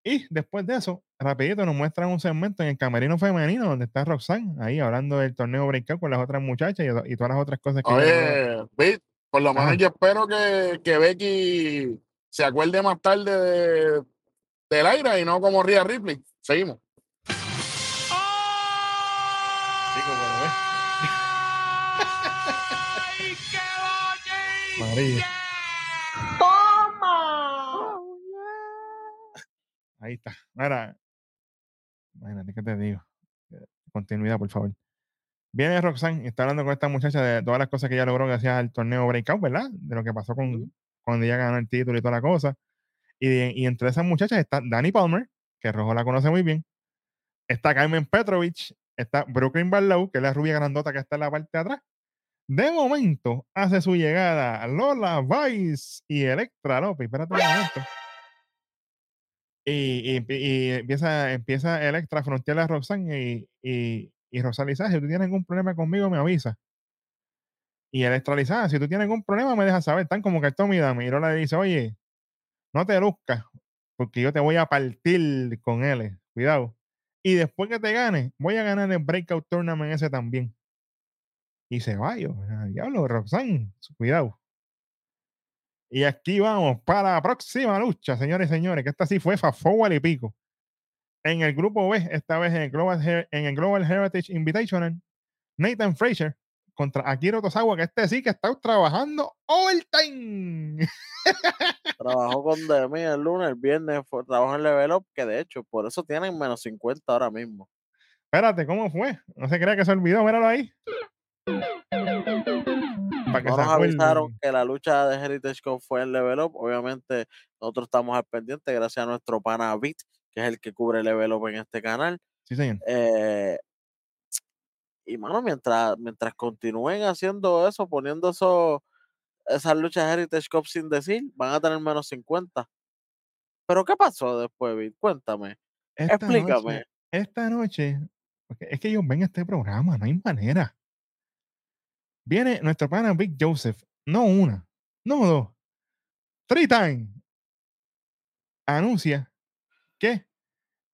Y después de eso, rapidito nos muestran un segmento en el camerino femenino donde está Roxanne ahí hablando del torneo breakout con las otras muchachas y, y todas las otras cosas que. Oye, Pete, por lo menos yo espero que, que Becky se acuerde más tarde de, del aire y no como Rhea Ripley. Seguimos. Chico, pero ve. ¡Ay, qué María. ¡Toma! Ahí está. Ahora, imagínate qué te digo. Eh, Continuidad, por favor. Viene Roxanne y está hablando con esta muchacha de todas las cosas que ella logró gracias al torneo Breakout, ¿verdad? De lo que pasó con cuando ella ganó el título y toda la cosa. Y, de- y entre esas muchachas está Dani Palmer, que Rojo la conoce muy bien. Está Carmen Petrovich. Está Brooklyn Barlow, que es la rubia grandota que está en la parte de atrás. De momento, hace su llegada Lola Vice y Electra López. Espérate un momento. Y, empieza, empieza Electra frontear a Roxanne y, y, y "Ah, si tú tienes algún problema conmigo, me avisa. Y Electra le dice, "Ah, si tú tienes algún problema, me dejas saber. Están como que esto mi dame. Y Lola le dice, oye, no te luzcas, porque yo te voy a partir con él. Cuidado. Y después que te gane, voy a ganar el Breakout Tournament ese también. Y se va yo. ah, Diablo, Roxanne, cuidado. Y aquí vamos para la próxima lucha, señores y señores, que esta sí fue Fafowal y pico. En el grupo B, esta vez en el Global, Her- en el Global Heritage Invitational, Nathan Fraser contra Akira Tosawa, que este sí que está trabajando overtime. Trabajó con Demi el lunes, el viernes trabajó en Level Up, que de hecho, por eso tienen menos 50 ahora mismo. Espérate, ¿cómo fue? No se crea que se olvidó, míralo ahí. Para que No se nos avisaron que la lucha de Heritage Cup fue en Level Up. Obviamente, nosotros estamos al pendiente gracias a nuestro pana Beat, que es el que cubre Level Up en este canal. Sí, señor. Eh, y mano, mientras, mientras continúen haciendo eso, poniendo eso, esas luchas Heritage Cup sin decir, van a tener menos 50. Pero ¿qué pasó después, Beat? Cuéntame. Esta Explícame. noche, esta noche, es que ellos ven este programa, no hay manera. Viene nuestro pana Big Joseph, no una, no dos, three times. Anuncia que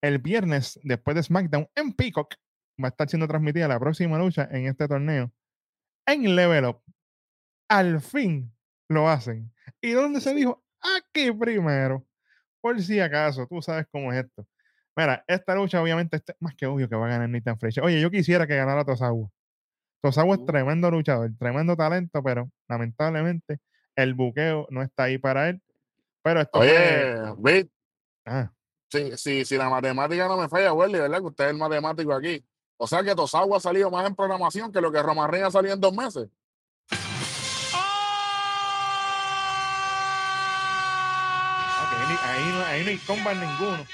el viernes, después de SmackDown en Peacock, va a estar siendo transmitida la próxima lucha en este torneo en Level Up. Al fin lo hacen. ¿Y dónde se dijo? Aquí primero. Por si acaso, tú sabes cómo es esto. Mira, esta lucha obviamente es más que obvio que va a ganar Nathan Fraser. Oye, yo quisiera que ganara Tosawa. Tosawa es tremendo luchador, tremendo talento, pero lamentablemente el buqueo no está ahí para él. Pero esto fue... Oye, Pete, Ah, si, si, si la matemática no me falla, Welly, ¿verdad? Que usted es el matemático aquí. O sea que Tosawa ha salido más en programación que lo que Roman Reigns ha salido en dos meses. ni- ahí, no, ahí no hay combat ninguno.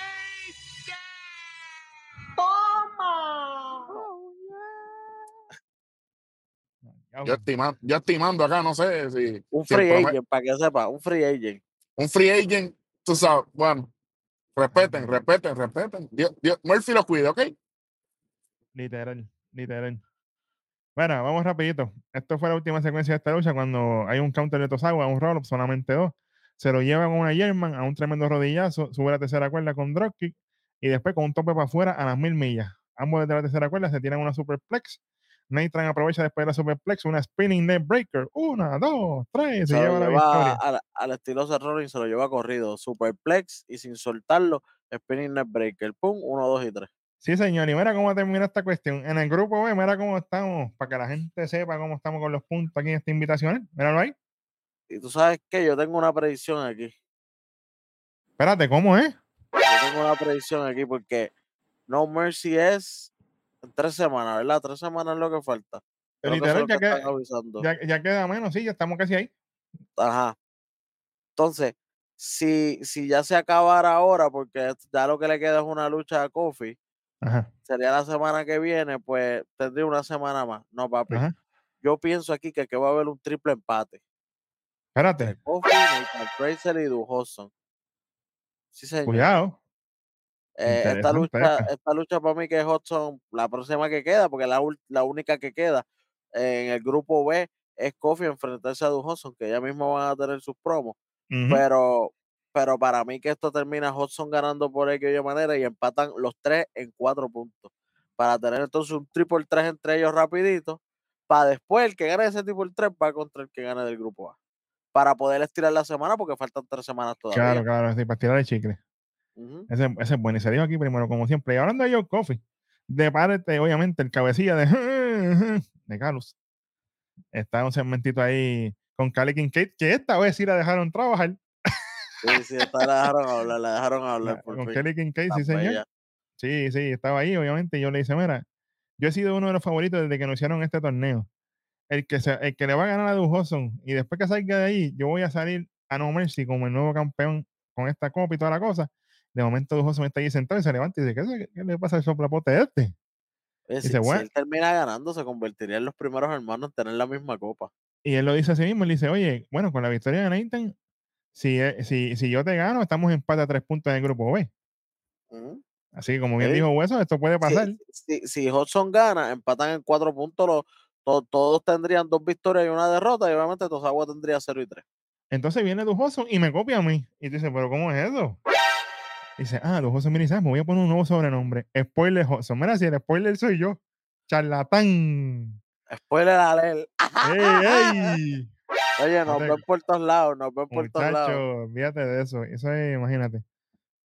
Yo estimando, yo estimando acá, no sé si. Un si free agent, para que sepa, un free agent. Un free agent, tú sabes, bueno, respeten, respeten, respeten. Dios, Dios, Murphy lo cuida, ¿ok? Literal, literal. Bueno, vamos rapidito. Esto fue la última secuencia de esta lucha cuando hay un counter de Tosawa, un roll solamente dos. Se lo lleva con una German a un tremendo rodillazo, sube la tercera cuerda con dropkick y después con un tope para afuera a las mil millas. Ambos desde la tercera cuerda se tiran una superplex. Nathan aprovecha después de la superplex una spinning neck breaker. Una, dos, tres. Se, Se lleva lo la lleva victoria. al, al estilo Seth Rollins, se lo lleva corrido. Superplex y sin soltarlo, spinning neck breaker. Pum, uno, dos y tres. Sí, señor. Y mira cómo termina esta cuestión. En el grupo B, mira cómo estamos, para que la gente sepa cómo estamos con los puntos aquí en esta invitación. Míralo ahí. Y tú sabes que yo tengo una predicción aquí. Espérate, ¿cómo es? Yo tengo una predicción aquí porque No Mercy es tres semanas, ¿verdad? Tres semanas es lo que falta. Que es Literal, lo ya, que ya, ya queda menos, sí, ya estamos casi ahí. Ajá. Entonces, si, si ya se acabara ahora, porque ya lo que le queda es una lucha a Kofi, Ajá, sería la semana que viene, pues tendría una semana más. No, papi. ajá. Yo pienso aquí que, que va a haber un triple empate. Espérate, Kofi, Fraser y Du Hudson. Sí, señor. cuidado. Eh, esta lucha, esta. esta lucha para mí que es Hudson, la próxima que queda, porque la, la única que queda en el grupo B es Kofi enfrentarse a Du Hudson, que ya mismo van a tener sus promos. Pero, pero para mí que esto termina Hudson ganando por aquella manera y empatan los tres en cuatro puntos. Para tener entonces un triple 3 entre ellos rapidito. Para después el que gane ese triple 3 va contra el que gane del grupo A. Para poder estirar la semana porque faltan tres semanas todavía. Claro, claro, sí, para tirar el chicle. Ese, ese es bueno. Y se dio aquí primero, como siempre. Y hablando de Joe Coffee, de parte, obviamente, el cabecilla de, de Carlos. Está un segmentito ahí con Cali Kincaid, que esta vez sí la dejaron trabajar. Sí, sí, esta la dejaron hablar, la dejaron hablar por con. Kelly Kincaid, sí, señor. bella. Sí, sí, estaba ahí, obviamente. Y yo le dije, mira, yo he sido uno de los favoritos desde que anunciaron este torneo. El que, se, el que le va a ganar a Du Hudson y después que salga de ahí, yo voy a salir a No Mercy como el nuevo campeón con esta copa y toda la cosa. De momento, Du Hudson está ahí sentado y se levanta y dice: ¿Qué, qué le pasa al soplapote este? Oye, si, Dice, si él termina ganando, se convertiría en los primeros hermanos en tener la misma copa. Y él lo dice a sí mismo: él dice, Oye, bueno, con la victoria de Nathan, si, eh, si, si yo te gano, estamos en empate a tres puntos en el grupo B. Así que, como bien dijo Hueso, esto puede pasar. Si, si, si Hudson gana, empatan en cuatro puntos, los, to- todos tendrían dos victorias y una derrota, y obviamente Tosawa tendría 0 y 3. Entonces viene Du Hudson y me copia a mí. Y tú dices, ¿pero cómo es eso? Dice, ah, mira, y ¿sabes? me voy a poner un nuevo sobrenombre. Spoiler Hudson. Mira, si el spoiler soy yo. Charlatán. Spoiler alert. ¡Ey, ey! Oye, nos ven por todos lados, nos ven por todos lados. Fíjate de eso. Eso es, imagínate.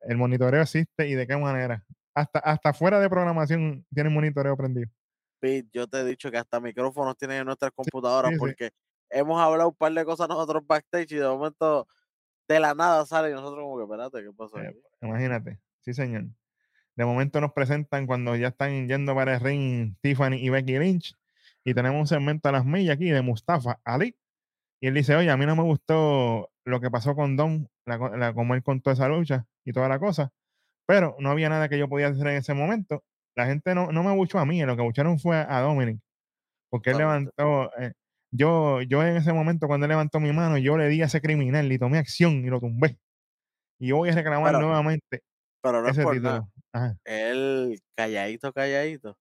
El monitoreo existe y de qué manera. Hasta, hasta fuera de programación tiene monitoreo prendido. Pete, yo te he dicho que hasta micrófonos tienen en nuestras computadoras sí, sí. porque hemos hablado un par de cosas nosotros backstage y de momento de la nada sale y nosotros como que, espérate, ¿qué pasó Eh? Imagínate. Sí, señor. De momento nos presentan cuando ya están yendo para el ring Tiffany y Becky Lynch. Y tenemos un segmento a las millas aquí de Mustafa Ali. Y él dice, oye, a mí no me gustó lo que pasó con Dom, la, la, como él contó esa lucha y toda la cosa. Pero no había nada que yo podía hacer en ese momento. La gente no, no me buchó a mí, lo que bucharon fue a Dominic. Porque él levantó, eh, yo, yo en ese momento cuando él levantó mi mano, yo le di a ese criminal y tomé acción y lo tumbé. Y yo voy a reclamar Pero- nuevamente Pero no es ese por título. nada. Él, calladito, calladito.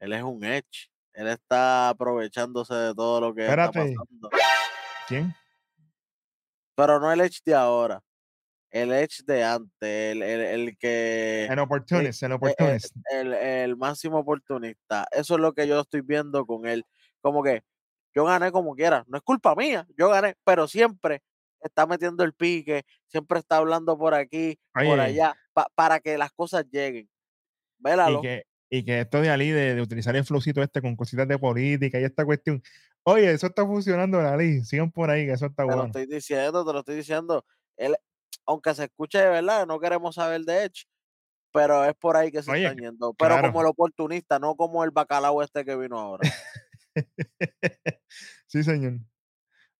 Él es un edge. Él está aprovechándose de todo lo que está pasando. ¿Quién? Pero no el edge de ahora. El edge de antes. El, el, el que. El opportunist, el opportunist. el, el máximo oportunista. Eso es lo que yo estoy viendo con él. Como que yo gané como quiera. No es culpa mía, yo gané, pero siempre está metiendo el pique, siempre está hablando por aquí, por allá, pa- para que las cosas lleguen. y, que, y que esto de Ali, de, de utilizar el flowcito este con cositas de política y esta cuestión. Oye, eso está funcionando, Ali. Sigan por ahí, que eso está Te lo bueno. estoy diciendo, te lo estoy diciendo. Él, aunque se escuche de verdad, no queremos saber de Edge, pero es por ahí que se Oye, están yendo. Pero claro. como el oportunista, no como el bacalao este que vino ahora. sí, señor.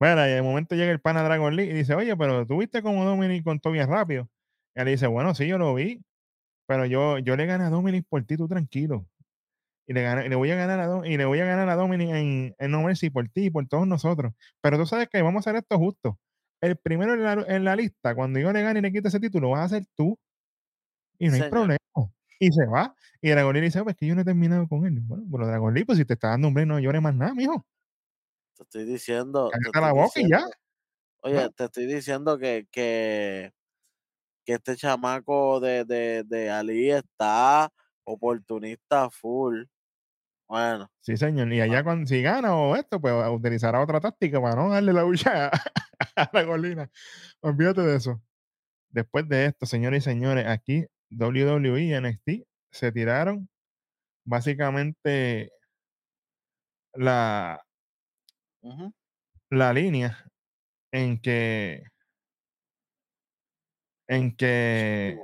Bueno, y de momento llega el pana Dragon Lee y dice, oye, pero tú viste como Dominic contó bien rápido. Y él dice, bueno, sí, yo lo vi, pero yo, yo le gané a Dominic por ti, tú tranquilo. Y le, gané- y le voy a ganar a Dom- y le voy a ganar a Dominic en, en No Mercy por ti y por todos nosotros. Pero tú sabes que vamos a hacer esto justo. El primero en la, en la lista, cuando yo le gane y le quite ese título, vas a ser tú. Y no hay problema. Y se va. Y Dragon Lee dice, pues que yo no he terminado con él. Bueno, bueno, Dragon Lee, pues si te está dando un break, no llores más nada, mijo. Te estoy diciendo. te Cállate la estoy boca y ya. Oye, te estoy diciendo que, que, que este chamaco de, de, de Ali está oportunista full. Bueno, Sí, señor. Y allá cuando si gana o esto, pues utilizará otra táctica para no darle la lucha a, a la colina. Olvídate de eso. Después de esto, señores y señores, aquí WWE y NXT se tiraron básicamente la, la línea en que en que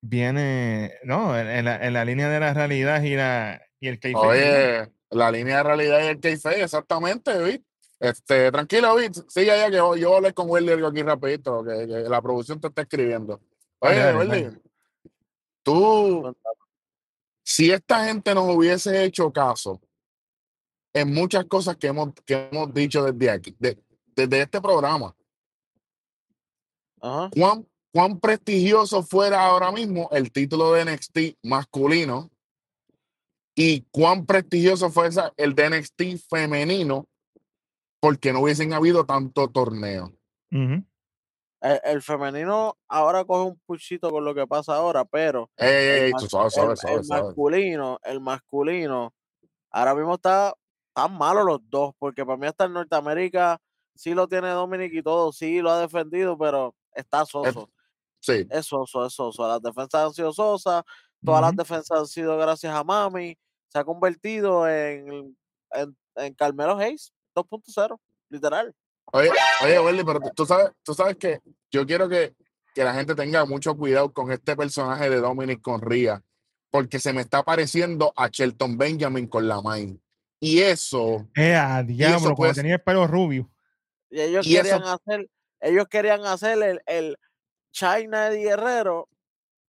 viene, no, en, en la, en la línea de la realidad y la y el. Oye, la línea de realidad y el kayfabe, exactamente, ¿viste? Este, tranquilo, Vic, sigue allá que yo, yo voy a hablar con Welly aquí rapidito, que, que la producción te está escribiendo. Oye, Welly. Tú, si esta gente nos hubiese hecho caso en muchas cosas que hemos, que hemos dicho desde aquí, de- desde este programa, Ajá. cuán, cuán prestigioso fuera ahora mismo el título de NXT masculino y cuán prestigioso fuese el de NXT femenino porque no hubiesen habido tanto torneo. El, el femenino ahora coge un puchito con lo que pasa ahora, pero Ey, ey, el, ey, mas- tú sabes, sabes, el- sabes, el sabes. masculino, el masculino, ahora mismo está tan malo los dos, porque para mí hasta en Norteamérica sí lo tiene Dominic y todo, sí lo ha defendido, pero está soso. Sí, Es soso, es soso. Las defensas han sido sosas, todas las defensas han sido gracias a Mami. Se ha convertido en, en, en Carmelo Hayes 2.0, literal. Oye, oye, Welly, pero tú- sabes, tú sabes que yo quiero que, que la gente tenga mucho cuidado con este personaje de Dominic Conría, porque se me está pareciendo a Shelton Benjamin con la main. Y eso, Eh, a diablo, cuando puede- tenía el pelo rubio. Y ellos Y eso- querían hacer, ellos querían hacer el, el China Eddie Guerrero,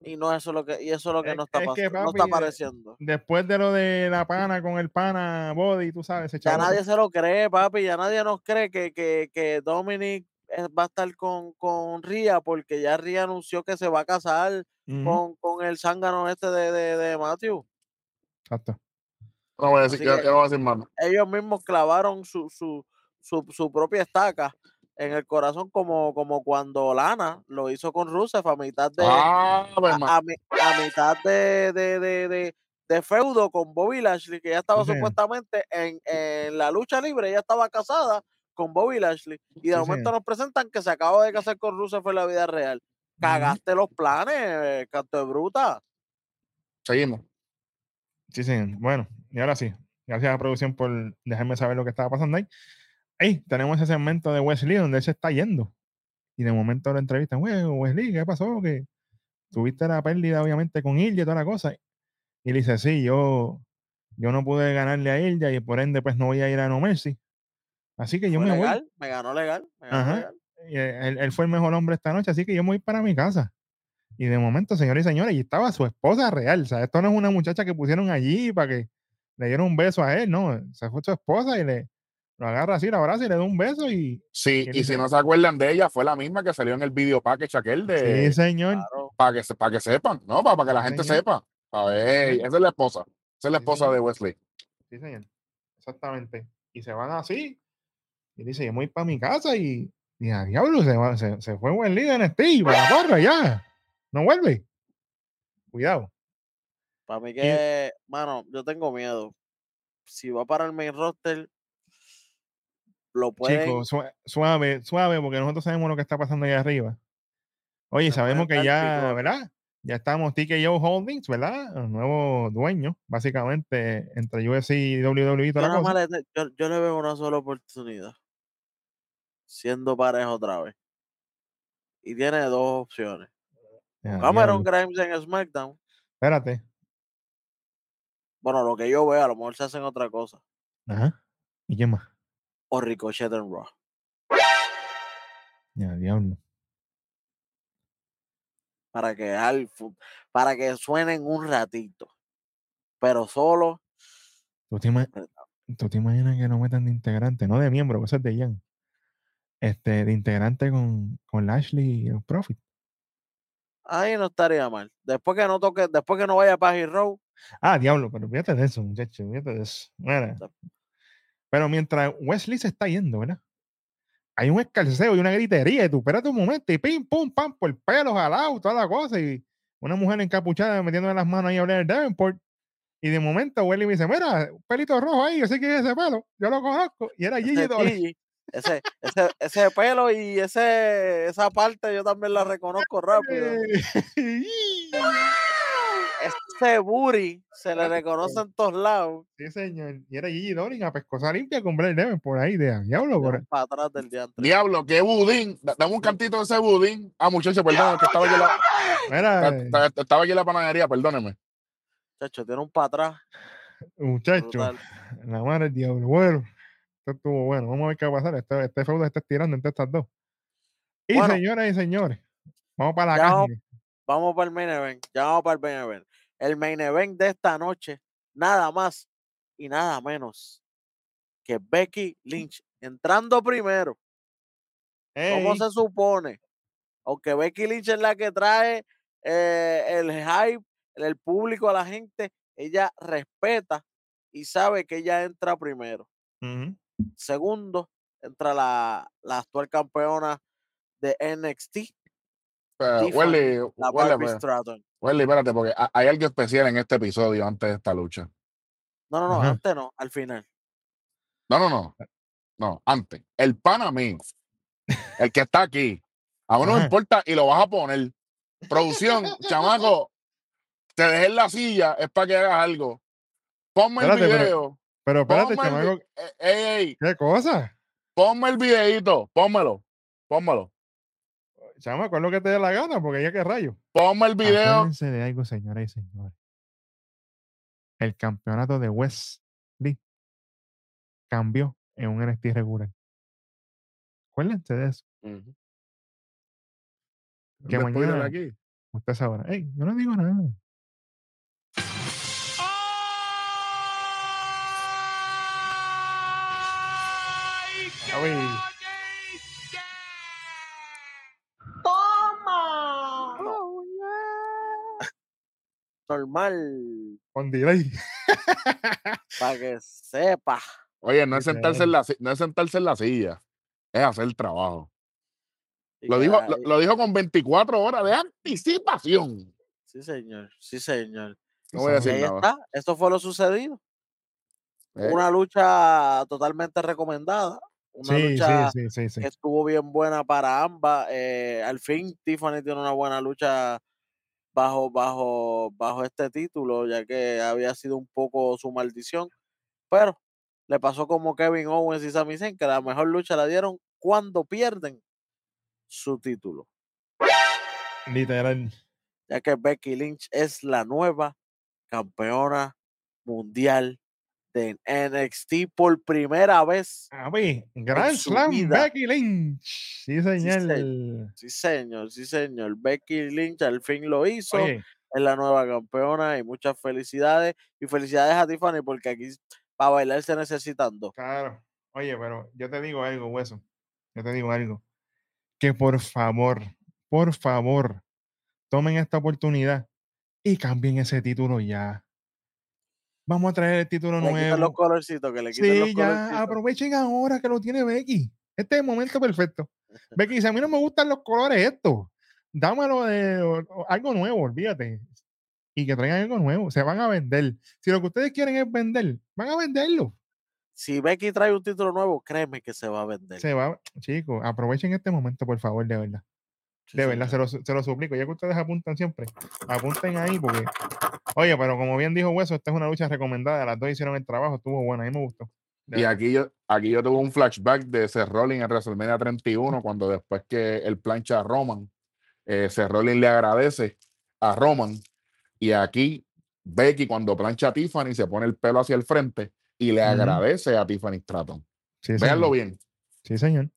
y no eso es lo que, y eso es lo que Es- no está es que, no está eh, apareciendo. Después de lo de la pana con el pana Body, tú sabes, Ya nadie se lo cree, papi, ya nadie nos cree que, que, que Dominic eh, va a estar con, con Ria, porque ya Ria anunció que se va a casar con, con el zángano este de, de, de Matthew. Exacto. no voy a decir, que- no voy a decir más. Ellos mismos clavaron su, su, su, su propia estaca en el corazón, como, como cuando Lana lo hizo con Rusev a mitad de, Ah, pues, a, a mi- a mitad de, de, de, de, feudo con Bobby Lashley, que ya estaba Sí, supuestamente en, en la lucha libre, ella estaba casada con Bobby Lashley. Y de Sí, momento nos presentan que se acaba de casar con Rusev en la vida real. Cagaste los planes, canto de bruta. seguimos. Sí, sí. Bueno, y ahora sí. Gracias a la producción por dejarme saber lo que estaba pasando ahí. Ahí tenemos ese segmento de Wesley donde él se está yendo. Y de momento lo entrevistan, "Güey, Wesley, ¿qué pasó? Que tuviste la pérdida, obviamente, con Ilya y toda la cosa. Y él dice, sí, yo, yo no pude ganarle a Ilya y por ende, pues no voy a ir a No Mercy. Así que yo me voy. legal, me ganó legal, me ganó Ajá. legal. Y él, él fue el mejor hombre esta noche, así que yo me voy para mi casa. Y de momento, señores y señores, y estaba su esposa real. O sea, esto no es una muchacha que pusieron allí para que le dieran un beso a él, no. Se fue su esposa y le lo agarra así, la abraza y le da un beso y. Sí, ¿Qué y si no se acuerdan de ella, fue la misma que salió en el video package aquel de. Sí, señor. Claro. para que, para que sepan, ¿no? Para, para que la Sí, gente señor. sepa. A ver, Sí. esa es la esposa. Esa es la esposa de Wesley. Sí, señor. Exactamente. Y se van así. Y dice, yo me voy para mi casa y. Y a diablo, se, va- se, se fue buen líder en este para la porra ya. No vuelve. Cuidado. Para mí que, mano, yo tengo miedo. Si va para el main roster, lo pueden, Chicos, sua- suave, suave, porque nosotros sabemos lo que está pasando allá arriba. Oye, sabemos que ya. ¿verdad? Ya estamos TKO Holdings, ¿verdad? Los nuevos dueños, básicamente, entre UFC y WWE y yo, toda la cosa. le- yo- yo le veo una sola oportunidad. Siendo pareja otra vez. Y tiene dos opciones. Cameron diablo. Grimes en SmackDown. Espérate. Bueno, lo que yo veo, a lo mejor se hacen otra cosa. Ajá. ¿Y quién más? O Ricochet en Raw. Ya, diablo. Para que, para que suenen un ratito. Pero solo. ¿Tú te, tú imaginas que lo metan de integrante? No de miembro, es de Jan. Este, de integrante con, con Lashley y los Profit. Ahí no estaría mal. Después que no toque, después que no vaya para Hero, Ah, diablo, pero fíjate de eso, muchacho, fíjate de eso. Mira. Pero mientras Wesley se está yendo, ¿verdad? Hay un escalceo y una gritería, y tú espérate un momento, y pim, pum, pam, por el pelo, jalado, toda la cosa, y una mujer encapuchada metiéndole las manos ahí a hablar el Davenport. Y de momento Wesley me dice, mira, un pelito rojo ahí, yo sé quién es ese pelo, yo lo conozco. Y era Gigi ese, Dolin. Gigi, ese, ese, ese pelo y ese, esa parte yo también la reconozco rápido. Ese booty se le reconoce en todos lados. sí, señor. Y era Gigi Dolin a pescosa limpia con Blair Devon por ahí, de diablo. Por... Para atrás del diantre. Diablo, qué budín. Da- Dame un cantito de ese budín. Ah, muchacho, perdón, que estaba aquí en la, Mira, estaba- aquí en la panadería, perdóneme. Chacho, tiene un para atrás. muchacho, la madre del diablo. Bueno, esto estuvo bueno. Vamos a ver qué va a pasar. Este, este feudo está estirando entre estas dos. Y Bueno. señoras y señores, vamos para la Ya vamos- para el main event. Ya vamos para el main event. El main event de esta noche, nada más y nada menos que Becky Lynch entrando primero. ¿Cómo se supone? Aunque Becky Lynch es la que trae eh, el hype, el público a la gente, ella respeta y sabe que ella entra primero. Segundo, entra la, la actual campeona de NXT, Tiffany, Welly, la Welly, Barbie Stratton. Welly, espérate, porque ha- hay algo especial en este episodio antes de esta lucha. No, no, no, Ajá. antes no, al final. No, no, no. No, antes. El pana mío, el que está aquí, a uno no importa y lo vas a poner. Producción, chamaco, te dejé en la silla, es para que hagas algo. Ponme Espérate, el video. Pero espérate, el, chamaco, eh, ey, ey, ¿qué cosa? ponme el videito, pónmelo, pónmelo. Chamaco, es lo que te dé la gana, porque ya que rayo. Ponme el video. Acuérdense de algo, señoras y señores. El campeonato de Wesley cambió en un NXT regular. Acuérdense de eso. Ujú. Que Un spoiler mañana- aquí. Usted sabrá. Ey, yo no digo nada. ¡Ay, qué Ay. bonito! ¡Toma! Normal, Con delay. para que sepa. Oye, no es, sentarse en la, no es sentarse en la silla, es hacer el trabajo. Y Lo dijo, lo, lo dijo con 24 horas de anticipación. Sí, señor, sí, señor. No voy a Y decir ahí nada. está, esto fue lo sucedido. Eh, Una lucha totalmente recomendada. Una Sí, lucha sí, sí, sí, sí. que estuvo bien buena para ambas. eh, al fin, Tiffany tiene una buena lucha bajo, bajo, bajo este título, ya que había sido un poco su maldición. Pero le pasó como Kevin Owens y Sami Zayn, que la mejor lucha la dieron cuando pierden su título. Literal. Ya que Becky Lynch es la nueva campeona mundial de NXT por primera vez. A ver, Grand Slam vida. Becky Lynch. Sí, señor. Sí, señor, sí, señor. Becky Lynch al fin lo hizo. Oye, es la nueva campeona y muchas felicidades. Y felicidades a Tiffany porque aquí para bailar se necesitan dos. claro. Oye, pero yo te digo algo, hueso. Yo te digo algo. Que por favor, por favor, tomen esta oportunidad y cambien ese título ya. Vamos a traer el título Le quiten los nuevo. colorcitos, que le los Sí, ya, colorcitos. aprovechen ahora que lo tiene Becky. Este es el momento perfecto. Becky dice, a mí no me gustan los colores estos. Dámelo de o- o algo nuevo, olvídate. Y que traigan algo nuevo. Se van a vender. Si lo que ustedes quieren es vender, van a venderlo. Si Becky trae un título nuevo, créeme que se va a vender. Se va, chicos, aprovechen este momento, por favor, de verdad. Sí, De verdad, se lo, se lo suplico. Ya que ustedes apuntan siempre, apunten ahí porque. Oye, pero como bien dijo Hueso, esta es una lucha recomendada. Las dos hicieron el trabajo, estuvo buena, a mí me gustó. De Y verdad. aquí yo, aquí yo tuve un flashback de Seth Rollins en WrestleMania 31, cuando después que él plancha a Roman, eh, Seth Rollins le agradece a Roman. Y aquí Becky, cuando plancha a Tiffany, se pone el pelo hacia el frente y le agradece a Tiffany Stratton. Sí, Véanlo señor. bien. Sí, señor.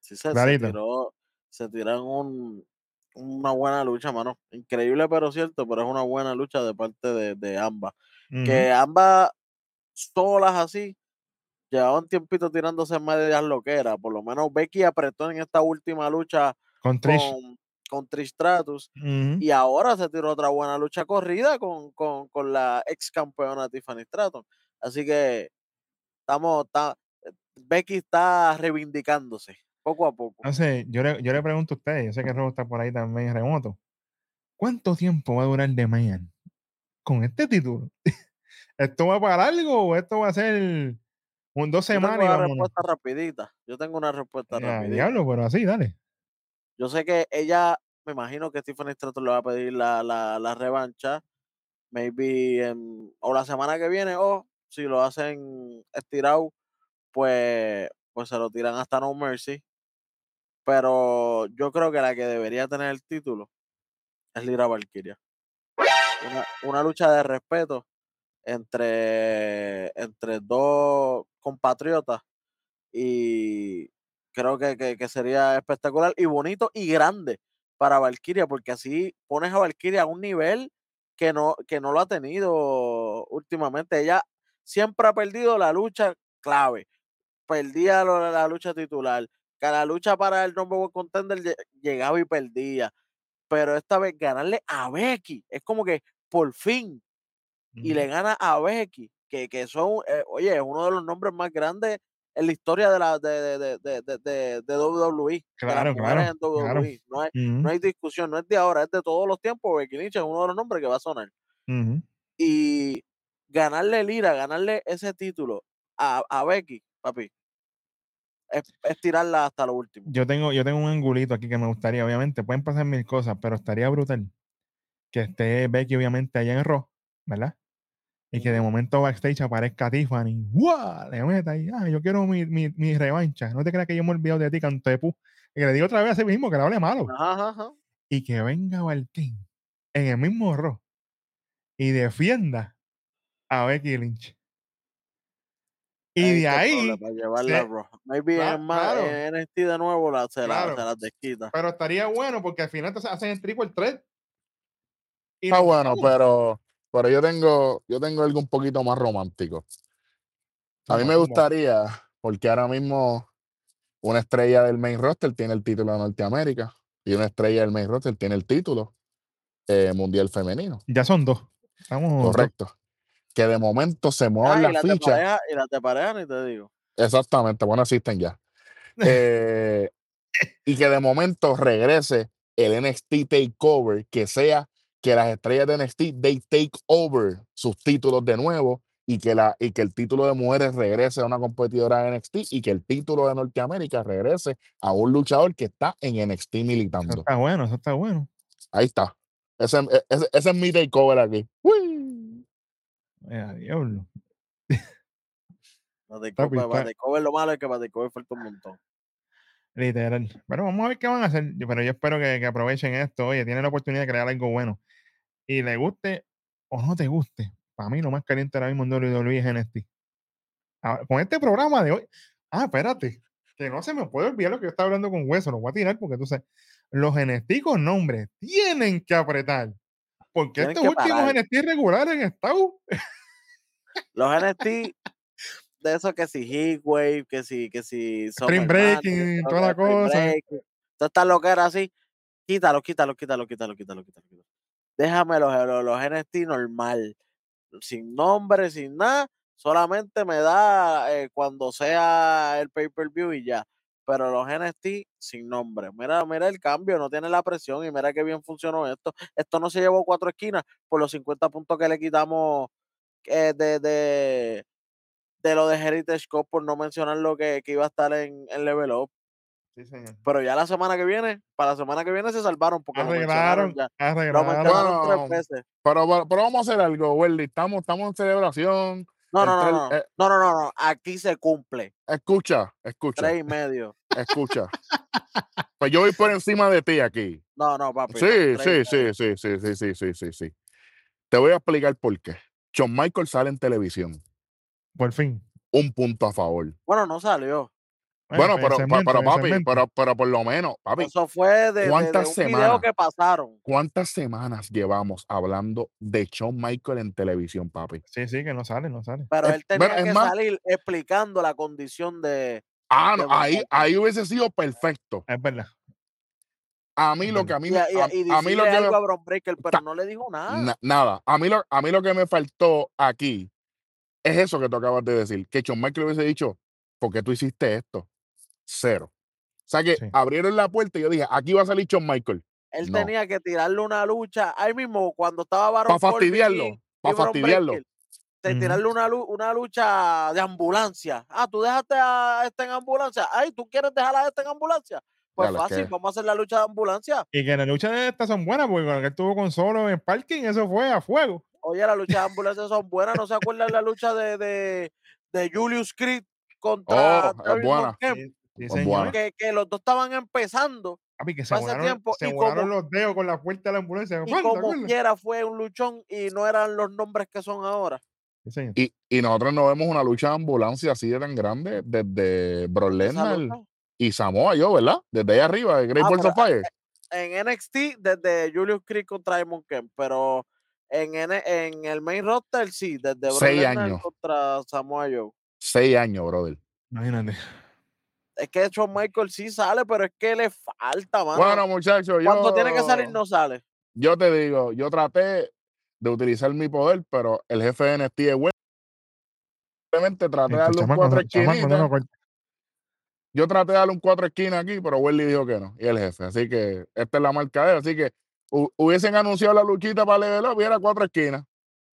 Sí, se, se Clarito. tiró, se tiraron un, una buena lucha, mano. Increíble, pero cierto, pero es una buena lucha de parte de, de ambas. Que ambas solas así llevaban tiempito tirándose medias loqueras. Por lo menos Becky apretó en esta última lucha Con Trish. con, con Trish Stratus. Ujú. Y ahora se tiró otra buena lucha corrida con, con, con la ex campeona Tiffany Stratton. Así que estamos, está, Becky está reivindicándose poco a poco. Sé, yo le, yo le pregunto a ustedes, yo sé que Robo está por ahí también remoto. ¿Cuánto tiempo va a durar The Man con este título? ¿Esto va para algo o esto va a ser un dos Yo tengo semanas una respuesta rapidita. Yo tengo una respuesta Ya, rapidita. diablo, pero así, dale. Yo sé que ella, me imagino que Tiffany Stratton le va a pedir la, la, la revancha, maybe en- o la semana que viene, o si lo hacen estirado, pues, pues se lo tiran hasta No Mercy. Pero yo creo que la que debería tener el título es Lira Valkyria. Una, una lucha de respeto entre, entre dos compatriotas y creo que, que- sería espectacular y bonito y grande para Valkyria, porque así pones a Valkyria a un nivel que no, que no lo ha tenido últimamente. Ella siempre ha perdido la lucha clave, perdía la lucha titular, que la lucha para el number one contender lle- llegaba y perdía, pero esta vez ganarle a Becky es como que por fin y le gana a Becky, que, que son, eh, oye, es uno de los nombres más grandes en la historia de la de, de, de, de, de, WWE, de Claro, en claro. No, hay, no hay discusión, no es de ahora, es de todos los tiempos. Becky Lynch es uno de los nombres que va a sonar. Y ganarle Lira, ganarle ese título a, a Becky, papi, es, es tirarla hasta lo último. Yo tengo, yo tengo un angulito aquí que me gustaría, obviamente, pueden pasar mil cosas, pero estaría brutal que esté Becky, obviamente, allá en Raw, ¿verdad? Y que de momento backstage aparezca Tiffany, ¡guau! Le meta ahí, ah, yo quiero mi, mi, mi revancha. No te creas que yo me he olvidado de ti, canto de pu. Y que le digo otra vez a sí mismo que le hable malo. Ajá. Y que venga Valkyrie en el mismo Raw y defienda a Becky Lynch. Y de ahí, problema, llevarla Raw. Maybe Cla- en, más, claro. en NXT de nuevo la, se, la, Claro. se las desquita. pero estaría bueno porque al final entonces hacen el triple threat. Está bueno, pero, pero yo tengo, yo tengo algo un poquito más romántico. A mí me gustaría, porque ahora mismo una estrella del main roster tiene el título de Norteamérica y una estrella del main roster tiene el título eh, mundial femenino. Ya son dos. Estamos dos. Que de momento se Ah, muevan y las de fichas. pareja, y las de pareja ni te digo. Exactamente, bueno, existen ya. Eh, y que de momento regrese el NXT Takeover, que sea que las estrellas de NXT they take over sus títulos de nuevo y que, la, y que el título de mujeres regrese a una competidora de NXT y que el título de Norteamérica regrese a un luchador que está en NXT Eso militando. está bueno, eso está bueno. Ahí está. Ese, e- ese- ese es mi takeover aquí. ¡Uy! Eh, diablo. Para de Papi, cover, para está- de cover lo malo es que para de cover falta un montón. Literal. Pero vamos a ver qué van a hacer. Pero yo espero que, que aprovechen esto. Oye, tienen la oportunidad de crear algo bueno. Y le guste o no te guste. Para mí, lo más caliente ahora mismo en WWE es NXT. Ahora, con este programa de hoy. Ah, espérate. Que no se me puede olvidar lo que yo estaba hablando con Hueso. Lo voy a tirar porque tú sabes. Los NXT con nombre tienen que apretar. Porque estos últimos. NXT regulares en estado. Los NXT de eso que si Heatwave, que si, que si Spring Breaking toda la cosa. Breaking, Todas estas loqueras así. Quítalo, quítalo, quítalo, quítalo, quítalo, quítalo. quítalo. Déjame los, los, los NXT normal. Sin nombre, sin nada. Solamente me da eh, cuando sea el pay-per-view y ya. Pero los NXT sin nombre. Mira, mira el cambio, no tiene la presión y mira qué bien funcionó esto. Esto no se llevó cuatro esquinas por los 50 puntos que le quitamos eh, de, de, de lo de Heritage Cup por no mencionar lo que, que iba a estar en, en Level Up. Sí, señor. Pero ya la semana que viene, para la semana que viene se salvaron porque Arreglaron, ya. Lo arreglaron. Bueno, tres veces. Pero, pero, pero vamos a hacer algo, Welly. Estamos, estamos en celebración. No, no, no, eh, No, no, no, no. Aquí se cumple. escucha, escucha, Tres y medio. escucha. pues yo voy por encima de ti aquí. No, no, papi. Sí, sí, sí, sí, sí, sí, sí, sí, sí, sí. Te voy a explicar por qué. Shawn Michael sale en televisión. Por fin. Un punto a favor. Bueno, no salió. Bueno, pero, pero papi, pero, pero por lo menos, papi, Eso fue de, de- de ¿Cuántas video semanas? que pasaron. ¿cuántas semanas llevamos hablando de Shawn Michael en televisión, papi? Sí, sí, que no sale, no sale. Pero Es- él tenía que más- salir explicando la condición de. Ah, no, ahí, ahí hubiese sido perfecto. Es verdad. A mí lo que a mí, Y, me- a, y, a, a- y a mí lo que me a Bron Breaker, pero Ta- no le dijo nada. Na- nada. A mí, lo, a mí lo que me faltó aquí es eso que tú acabas de decir. Que Shawn Michael hubiese dicho, ¿por qué tú hiciste esto? Cero. O sea que Sí. abrieron la puerta y yo dije, aquí va a salir Shawn Michael. Él No. tenía que tirarle una lucha ahí mismo cuando estaba Baron Para fastidiarlo. Para fastidiarlo. De tirarle una, lu- una lucha de ambulancia. Ah, tú dejaste a este en ambulancia. Ay, ¿tú quieres dejar a este en ambulancia? Pues Dale, fácil, que- vamos a hacer la lucha de ambulancia. Y que las luchas de estas son buenas, porque que él tuvo con solo en parking, eso fue a fuego. Oye, las luchas de ambulancia son buenas. ¿No se acuerdan la lucha de, de, de Julius Creed contra Oh, es buena. Sí, sí, señor. buenas. Que, que los dos estaban empezando Papi, que se Pasa volaron, tiempo se y volaron como- los dedos con la puerta de la ambulancia. y Juan, ¿te como quiera fue un luchón y no eran los nombres que son ahora. Sí, señor. Y, y nosotros no vemos una lucha de ambulancia así de tan grande desde Lesnar lucha. y Samoa yo, ¿verdad? Desde ahí arriba, de Great Ah, Balls of Fire. En NXT desde Julius Creed contra Diamond Kemp, pero en, N- en el main roster sí, desde Brock Seis Lesnar años. contra Samoa Joe. Seis años, brother. Imagínate. Es que Shawn Michael sí sale, pero es que le falta, mano. Bueno, muchachos, Cuando yo, tiene que salir no sale. yo te digo, yo traté de utilizar mi poder, pero el jefe de NXT es bueno. Simplemente traté de darle un cuatro corta. Yo traté de darle un cuatro esquinas aquí, pero Welly dijo que no. Y el jefe. Así que esta es la marca de él. Así que hu- hubiesen anunciado la luchita para Level Up y era cuatro esquinas.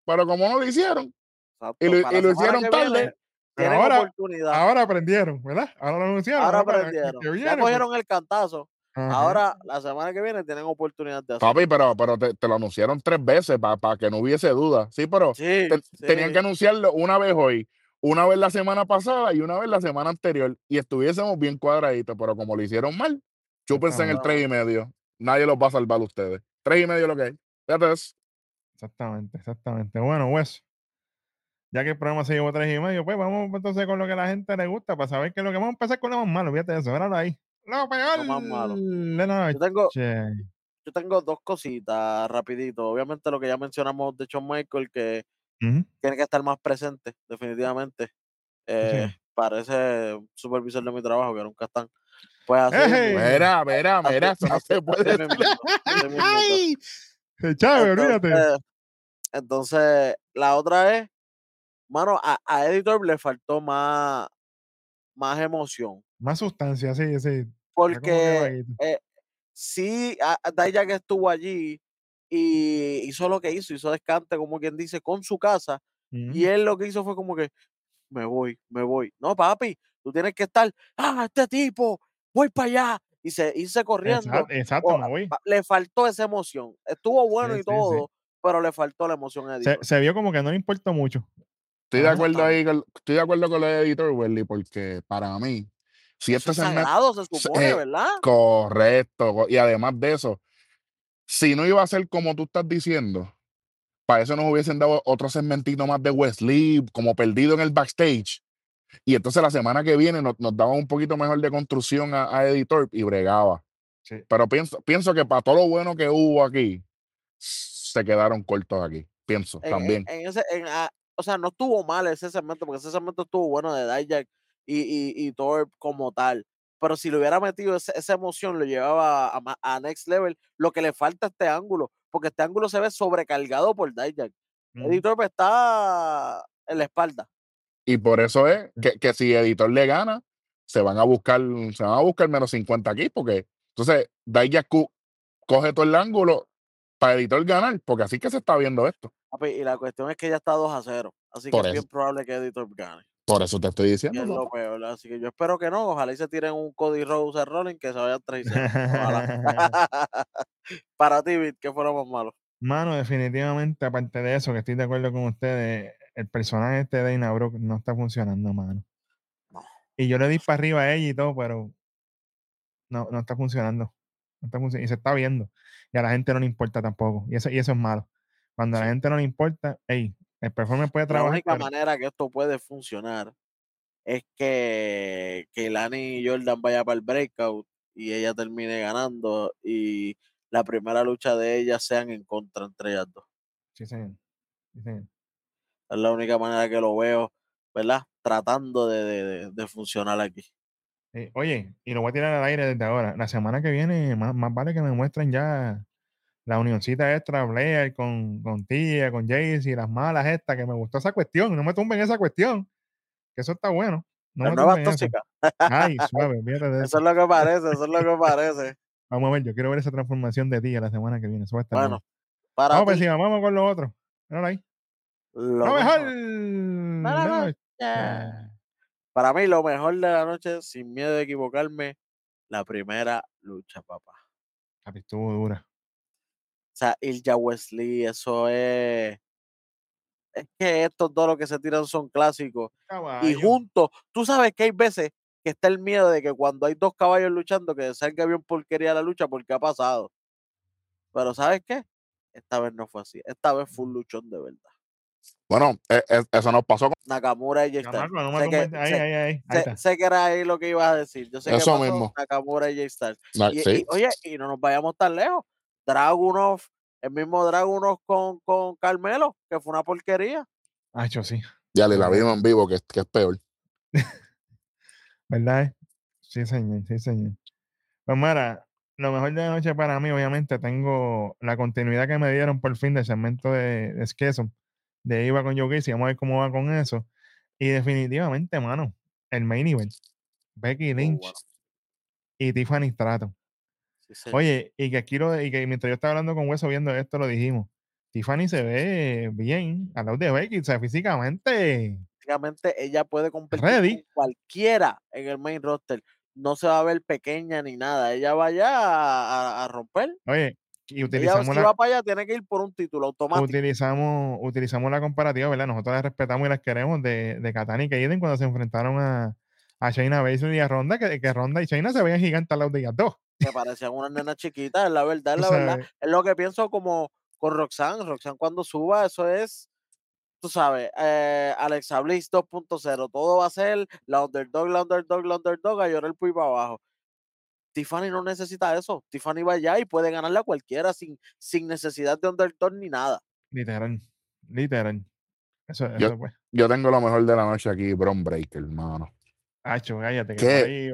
Pero como no lo hicieron, Exacto, y lo, y hicieron tarde, viene Tienen ahora- oportunidad. Ahora aprendieron, ¿verdad? Ahora lo anunciaron. Ahora aprendieron. que Ya viene, pues, cogieron el cantazo. ajá. Ahora, la semana que viene, tienen oportunidad de hacer. papi, pero, pero te, te lo anunciaron tres veces para que no hubiese duda. Sí, pero Sí, te- sí. tenían que anunciarlo una vez hoy, una vez la semana pasada y una vez la semana anterior. Y estuviésemos bien cuadraditos, pero como lo hicieron mal, chúpense en el tres y medio. Nadie los va a salvar a ustedes. Tres y medio lo que hay. Fíjate eso. Exactamente, exactamente. Bueno, pues, ya que el programa se llevó tres y medio, pues vamos entonces con lo que a la gente le gusta para saber qué es lo que vamos a empezar con lo más malo. Fíjate eso, míralo ahí. Lo peor más malo. de la Yo tengo, yo tengo dos cositas rapidito. Obviamente lo que ya mencionamos de Shawn Michael, que tiene que estar más presente, definitivamente. Eh, parece un supervisor de mi trabajo, que nunca están. Pues así. Mira, mira, mira, no se puede. ¡Ay! Chávez, olvídate. Entonces, la otra es, mano, a, a Editor le faltó más, más emoción. Más sustancia, sí, sí. Que Porque eh, sí, a- a Dijak estuvo allí y hizo lo que hizo, hizo descante, como quien dice, con su casa. Y él lo que hizo fue como que, me voy, me voy. No, papi, tú tienes que estar, ah, este tipo, voy para allá. Y se irse corriendo. Exacto, exacto, O, me voy. le faltó esa emoción. Estuvo bueno Sí, y sí, sí. todo, pero le faltó la emoción a Se, Editor. se vio como que no le importó mucho. Estoy de Ajá. acuerdo ahí, con, estoy de acuerdo con el editor, Welly, porque para mí, si Eso este es segmento, sagrado, se supone, eh, ¿verdad? correcto, co- y además de eso, si no iba a ser como tú estás diciendo, para eso nos hubiesen dado otro segmentito más de Wesley, como perdido en el backstage. Y entonces la semana que viene nos, nos daban un poquito mejor de construcción a, a editor y bregaba. Sí. Pero pienso, pienso que para todo lo bueno que hubo aquí, se quedaron cortos aquí. Pienso En, también. en- en ese, en, ah, o sea, no estuvo mal ese segmento, porque ese segmento estuvo bueno de Dijak y, y, y Thor como tal. Pero si le hubiera metido ese- esa emoción, lo llevaba a, a next level. Lo que le falta a este ángulo, porque este ángulo se ve sobrecargado por Dijak. Ujú. Editor está en la espalda. Y por eso es que, que si editor le gana, se van a buscar, se van a buscar menos 50 aquí, porque entonces Dijak co- coge todo el ángulo para editor ganar, porque así que se está viendo esto. Papi, Y la cuestión es que ya está 2 a 0. Así Por que es bien probable que Editor gane. Por eso te estoy Y diciendo. es lo peor. Así que yo espero que no. Ojalá y se tiren un Cody Rose a Rolling que se vayan 3 y 0. Ojalá. Para ti, Vic, ¿qué fue lo más malo? Mano, definitivamente, aparte de eso, que estoy de acuerdo con ustedes, el personaje este de Dana Brooke no está funcionando, mano. No. Y yo le di para arriba a ella y todo, pero no, no está funcionando. No está funcionando. Y se está viendo. Y a la gente no le importa tampoco. Y eso, y eso es malo. Cuando a la gente no le importa, hey, el performance puede La trabajar. única pero- manera que esto puede funcionar es que, que Lani y Jordan vaya para el breakout y ella termine ganando y la primera lucha de ellas sean en contra entre ellas dos. Sí, señor. Sí, señor. Es la única manera que lo veo, ¿verdad? Tratando de- de- de funcionar aquí. Eh, oye, y lo voy a tirar al aire desde ahora. La semana que viene, más, más vale que me muestren ya la unioncita extra Blair con, con Tía, con Jaycee, las malas estas, que me gustó esa cuestión. No me tumben esa cuestión. Que eso está bueno. No Las me eso. tóxicas. Ay, suave, Eso eso. es lo que parece, eso es lo que parece. Vamos a ver, yo quiero ver esa transformación de Tía la semana que viene. Eso va a estar Bueno, bueno. para Vamos, pues encima, vamos con lo otro. Míralo ahí. lo Lo mejor. Para la la noche. noche. Para mí, lo mejor de la noche, sin miedo de equivocarme, la primera lucha, papá. Papi, estuvo dura. O sea, Ilja Wesley, eso es. Es que estos dos los que se tiran son clásicos. Y juntos, tú sabes que hay veces que está el miedo de que cuando hay dos caballos luchando, que salga bien porquería la lucha porque ha pasado. Pero ¿sabes qué? Esta vez no fue así. Esta vez fue un luchón de verdad. Bueno, e- e- eso nos pasó con Nakamura y Jay Styles. No Sé que- Ahí, sé- ahí, ahí. Ahí sé, está. sé que era ahí lo que ibas a decir. Yo sé que Eso pasó mismo. Nakamura y Jay Styles. Ah, Y, sí. y, oye, y no nos vayamos tan lejos. Dragunov, el mismo Dragunov con, con Carmelo, que fue una porquería. Hacho, sí. Ya le la vimos en vivo, que, que es peor. ¿Verdad? eh? Sí, señor, sí, señor. Pues mira, lo mejor de la noche para mí, obviamente, tengo la continuidad que me dieron por fin del segmento de, de Skeson, de Iba con Joe Gacy, vamos a ver cómo va con eso. Y definitivamente, mano, el main event, Becky Estuvo Lynch y Tiffany. Sí, señor. Oye, y que aquí lo, y que mientras yo estaba hablando con Hueso viendo esto, lo dijimos. Tiffany se ve bien al lado de Becky, o sea, físicamente. Prácticamente ella puede competir Ready. con cualquiera en el main roster. No se va a ver pequeña ni nada. Ella va allá a, a- a romper. Oye, y Ella, utilizamos si la, va para allá, tiene que ir por un título automático. utilizamos, utilizamos la comparativa, ¿verdad? Nosotros las respetamos y las queremos de, de Katana y Kaiden cuando se enfrentaron a, a Shayna Baszler y a Ronda, que, que Ronda y Shayna se veían gigantes al lado de ellas dos. que parecían unas nenas chiquitas, es la verdad, es la verdad. Es lo que pienso como con Roxanne. Roxanne cuando suba, eso es, tú sabes, eh, Alexa Bliss 2.0. Todo va a ser la underdog, la underdog, la underdog, a llorar por ahí para abajo. Tiffany no necesita eso. Tiffany va allá y puede ganarle a cualquiera sin, sin necesidad de underdog ni nada. Literal, literal. Eso, Yo- eso pues. Yo tengo lo mejor de la noche aquí, Bron Breaker, hermano. Hacho, cállate, que eh,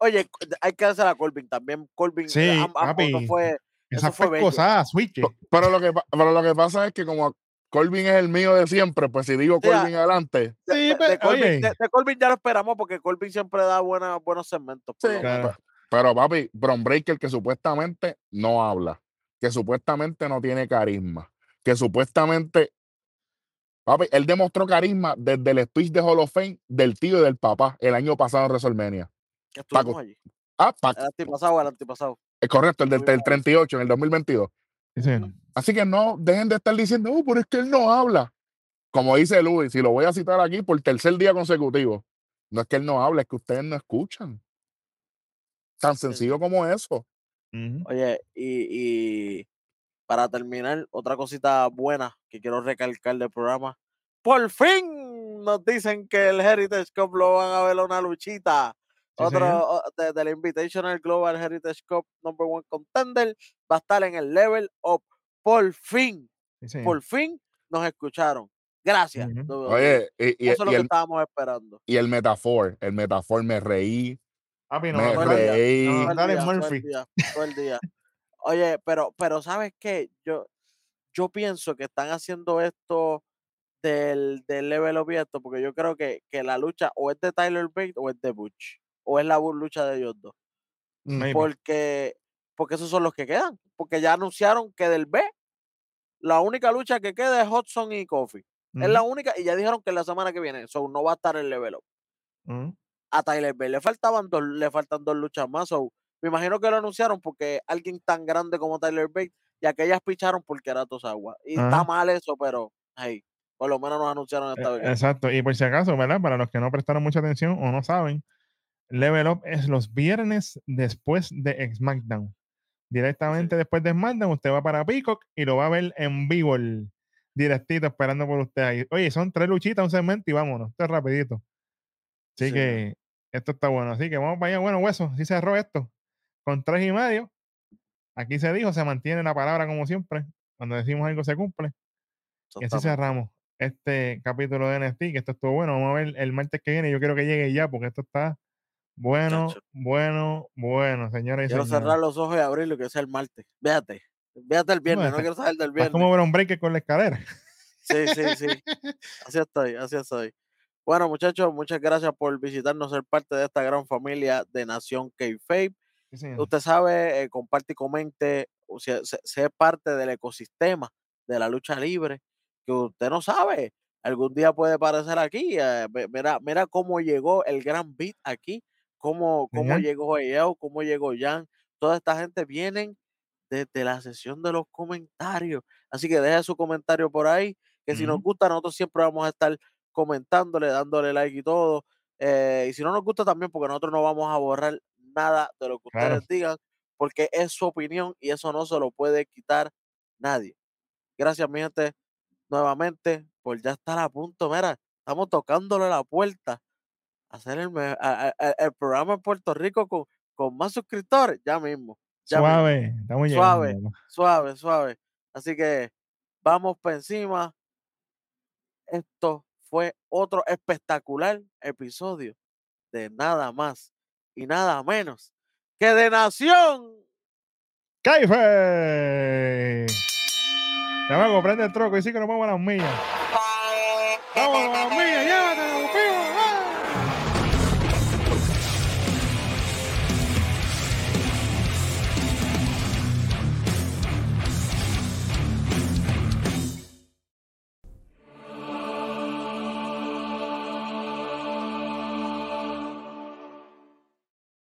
oye, hay que hacer a Colvin también. Colvin, eh, Sí, am- ambos, papi. no fue, Esa eso fue bello. pescosada, switch. Pero lo que, pero lo que pasa es que como Colvin es el mío de siempre, pues si digo Sí, Colvin adelante, de, Sí, de- pe- de Colvin, oye. de- de Colvin ya lo esperamos porque Colvin siempre da buena, buenos segmentos. Sí, Claro. pero papi, Bron Breaker que supuestamente no habla, que supuestamente no tiene carisma, que supuestamente, papi, él demostró carisma desde el speech de Hall of Fame del tío y del papá el año pasado en WrestleMania. Estuvimos Paco. allí. Ah, pa- El antipasado, el antipasado. es correcto, el del, Estuvimos 38 en el 2022. Sí, señor. Así que no dejen de estar diciendo, oh, pero es que él no habla. Como dice Luis, y lo voy a citar aquí por tercer día consecutivo, no es que él no habla, es que ustedes no escuchan. Tan sencillo como eso. Oye, y, y para terminar, otra cosita buena que quiero recalcar del programa. Por fin nos dicen que el Heritage Cup lo van a ver una luchita. Sí, Otro de, del Invitational Global Heritage Cup Number One Contender va a estar en el Level Up. Por fin, Sí, por fin nos escucharon. Gracias. Oye, y, y- Eso es lo que el, estábamos esperando. y el metafor, el metafor me reí, no, me no, el día, reí. no, el dale, día, todo el Murphy. día, todo el día. Oye, pero, pero ¿sabes qué? Yo, yo pienso que están haciendo esto del, del level esto, porque yo creo que, que la lucha o es de Tyler Bate o es de Butch, o es la lucha de ellos dos, Maybe. porque, porque esos son los que quedan, porque ya anunciaron que del B, la única lucha que queda es Hudson y Kofi, es la única, y ya dijeron que la semana que viene, so no va a estar el level up. ujú. a Tyler Bate le faltaban dos, le faltan dos luchas más. so, me imagino que lo anunciaron porque alguien tan grande como Tyler Bate y aquellas picharon porque era Tosagua. Y está mal eso, pero hey, por lo menos nos anunciaron esta Eh, vez. Exacto. Y por si acaso, ¿verdad? Para los que no prestaron mucha atención o no saben, Level Up es los viernes después de SmackDown. Directamente después de SmackDown, usted va para Peacock y lo va a ver en vivo, el directito, esperando por usted ahí. Oye, son tres luchitas, un segmento y vámonos. Esto es rapidito. Así Sí, que esto está bueno. Así que vamos para allá. Bueno, hueso, así cerró esto. Con tres y medio. Aquí se dijo, se mantiene la palabra como siempre. Cuando decimos algo se cumple. Y así cerramos este capítulo de NFT, que esto estuvo bueno. Vamos a ver el martes que viene. Yo quiero que llegue ya, porque esto está Bueno, Muchacho. bueno, bueno, señores Quiero señores. cerrar los ojos y abrirlo, que sea el martes. Véate. Véate el viernes, no Bueno, quiero saber del viernes. como ver un break con la escalera. Sí, sí, sí. Así estoy, así estoy. Bueno, muchachos, muchas gracias por visitarnos, ser parte de esta gran familia de Nación K-Fape. Sí. Usted sabe, eh, comparte y comente, o sea, se- sea parte del ecosistema de la lucha libre, que usted no sabe, algún día puede aparecer aquí. eh, mira, mira cómo llegó el gran beat aquí, cómo, cómo llegó Eo, cómo llegó Jan. Toda esta gente vienen desde la sesión de los comentarios. Así que deje su comentario por ahí, que si nos gusta, nosotros siempre vamos a estar comentándole, dándole like y todo. eh, y si no nos gusta también, porque nosotros no vamos a borrar nada de lo que Claro. ustedes digan, porque es su opinión y eso no se lo puede quitar nadie. Gracias, mi gente, nuevamente, por ya estar a punto. Mira, estamos tocándole la puerta hacer el, me- a- a- a- el programa en Puerto Rico con, con más suscriptores, ya mismo. ya mismo. Suave, estamos Suave. llegando. Suave, suave. Así que vamos por encima. Esto fue otro espectacular episodio de nada más y nada menos que de Nación. ¡Caife! Chamaco, prende el troco y sí que nos vamos a las millas. ¡Vamos a las millas ya!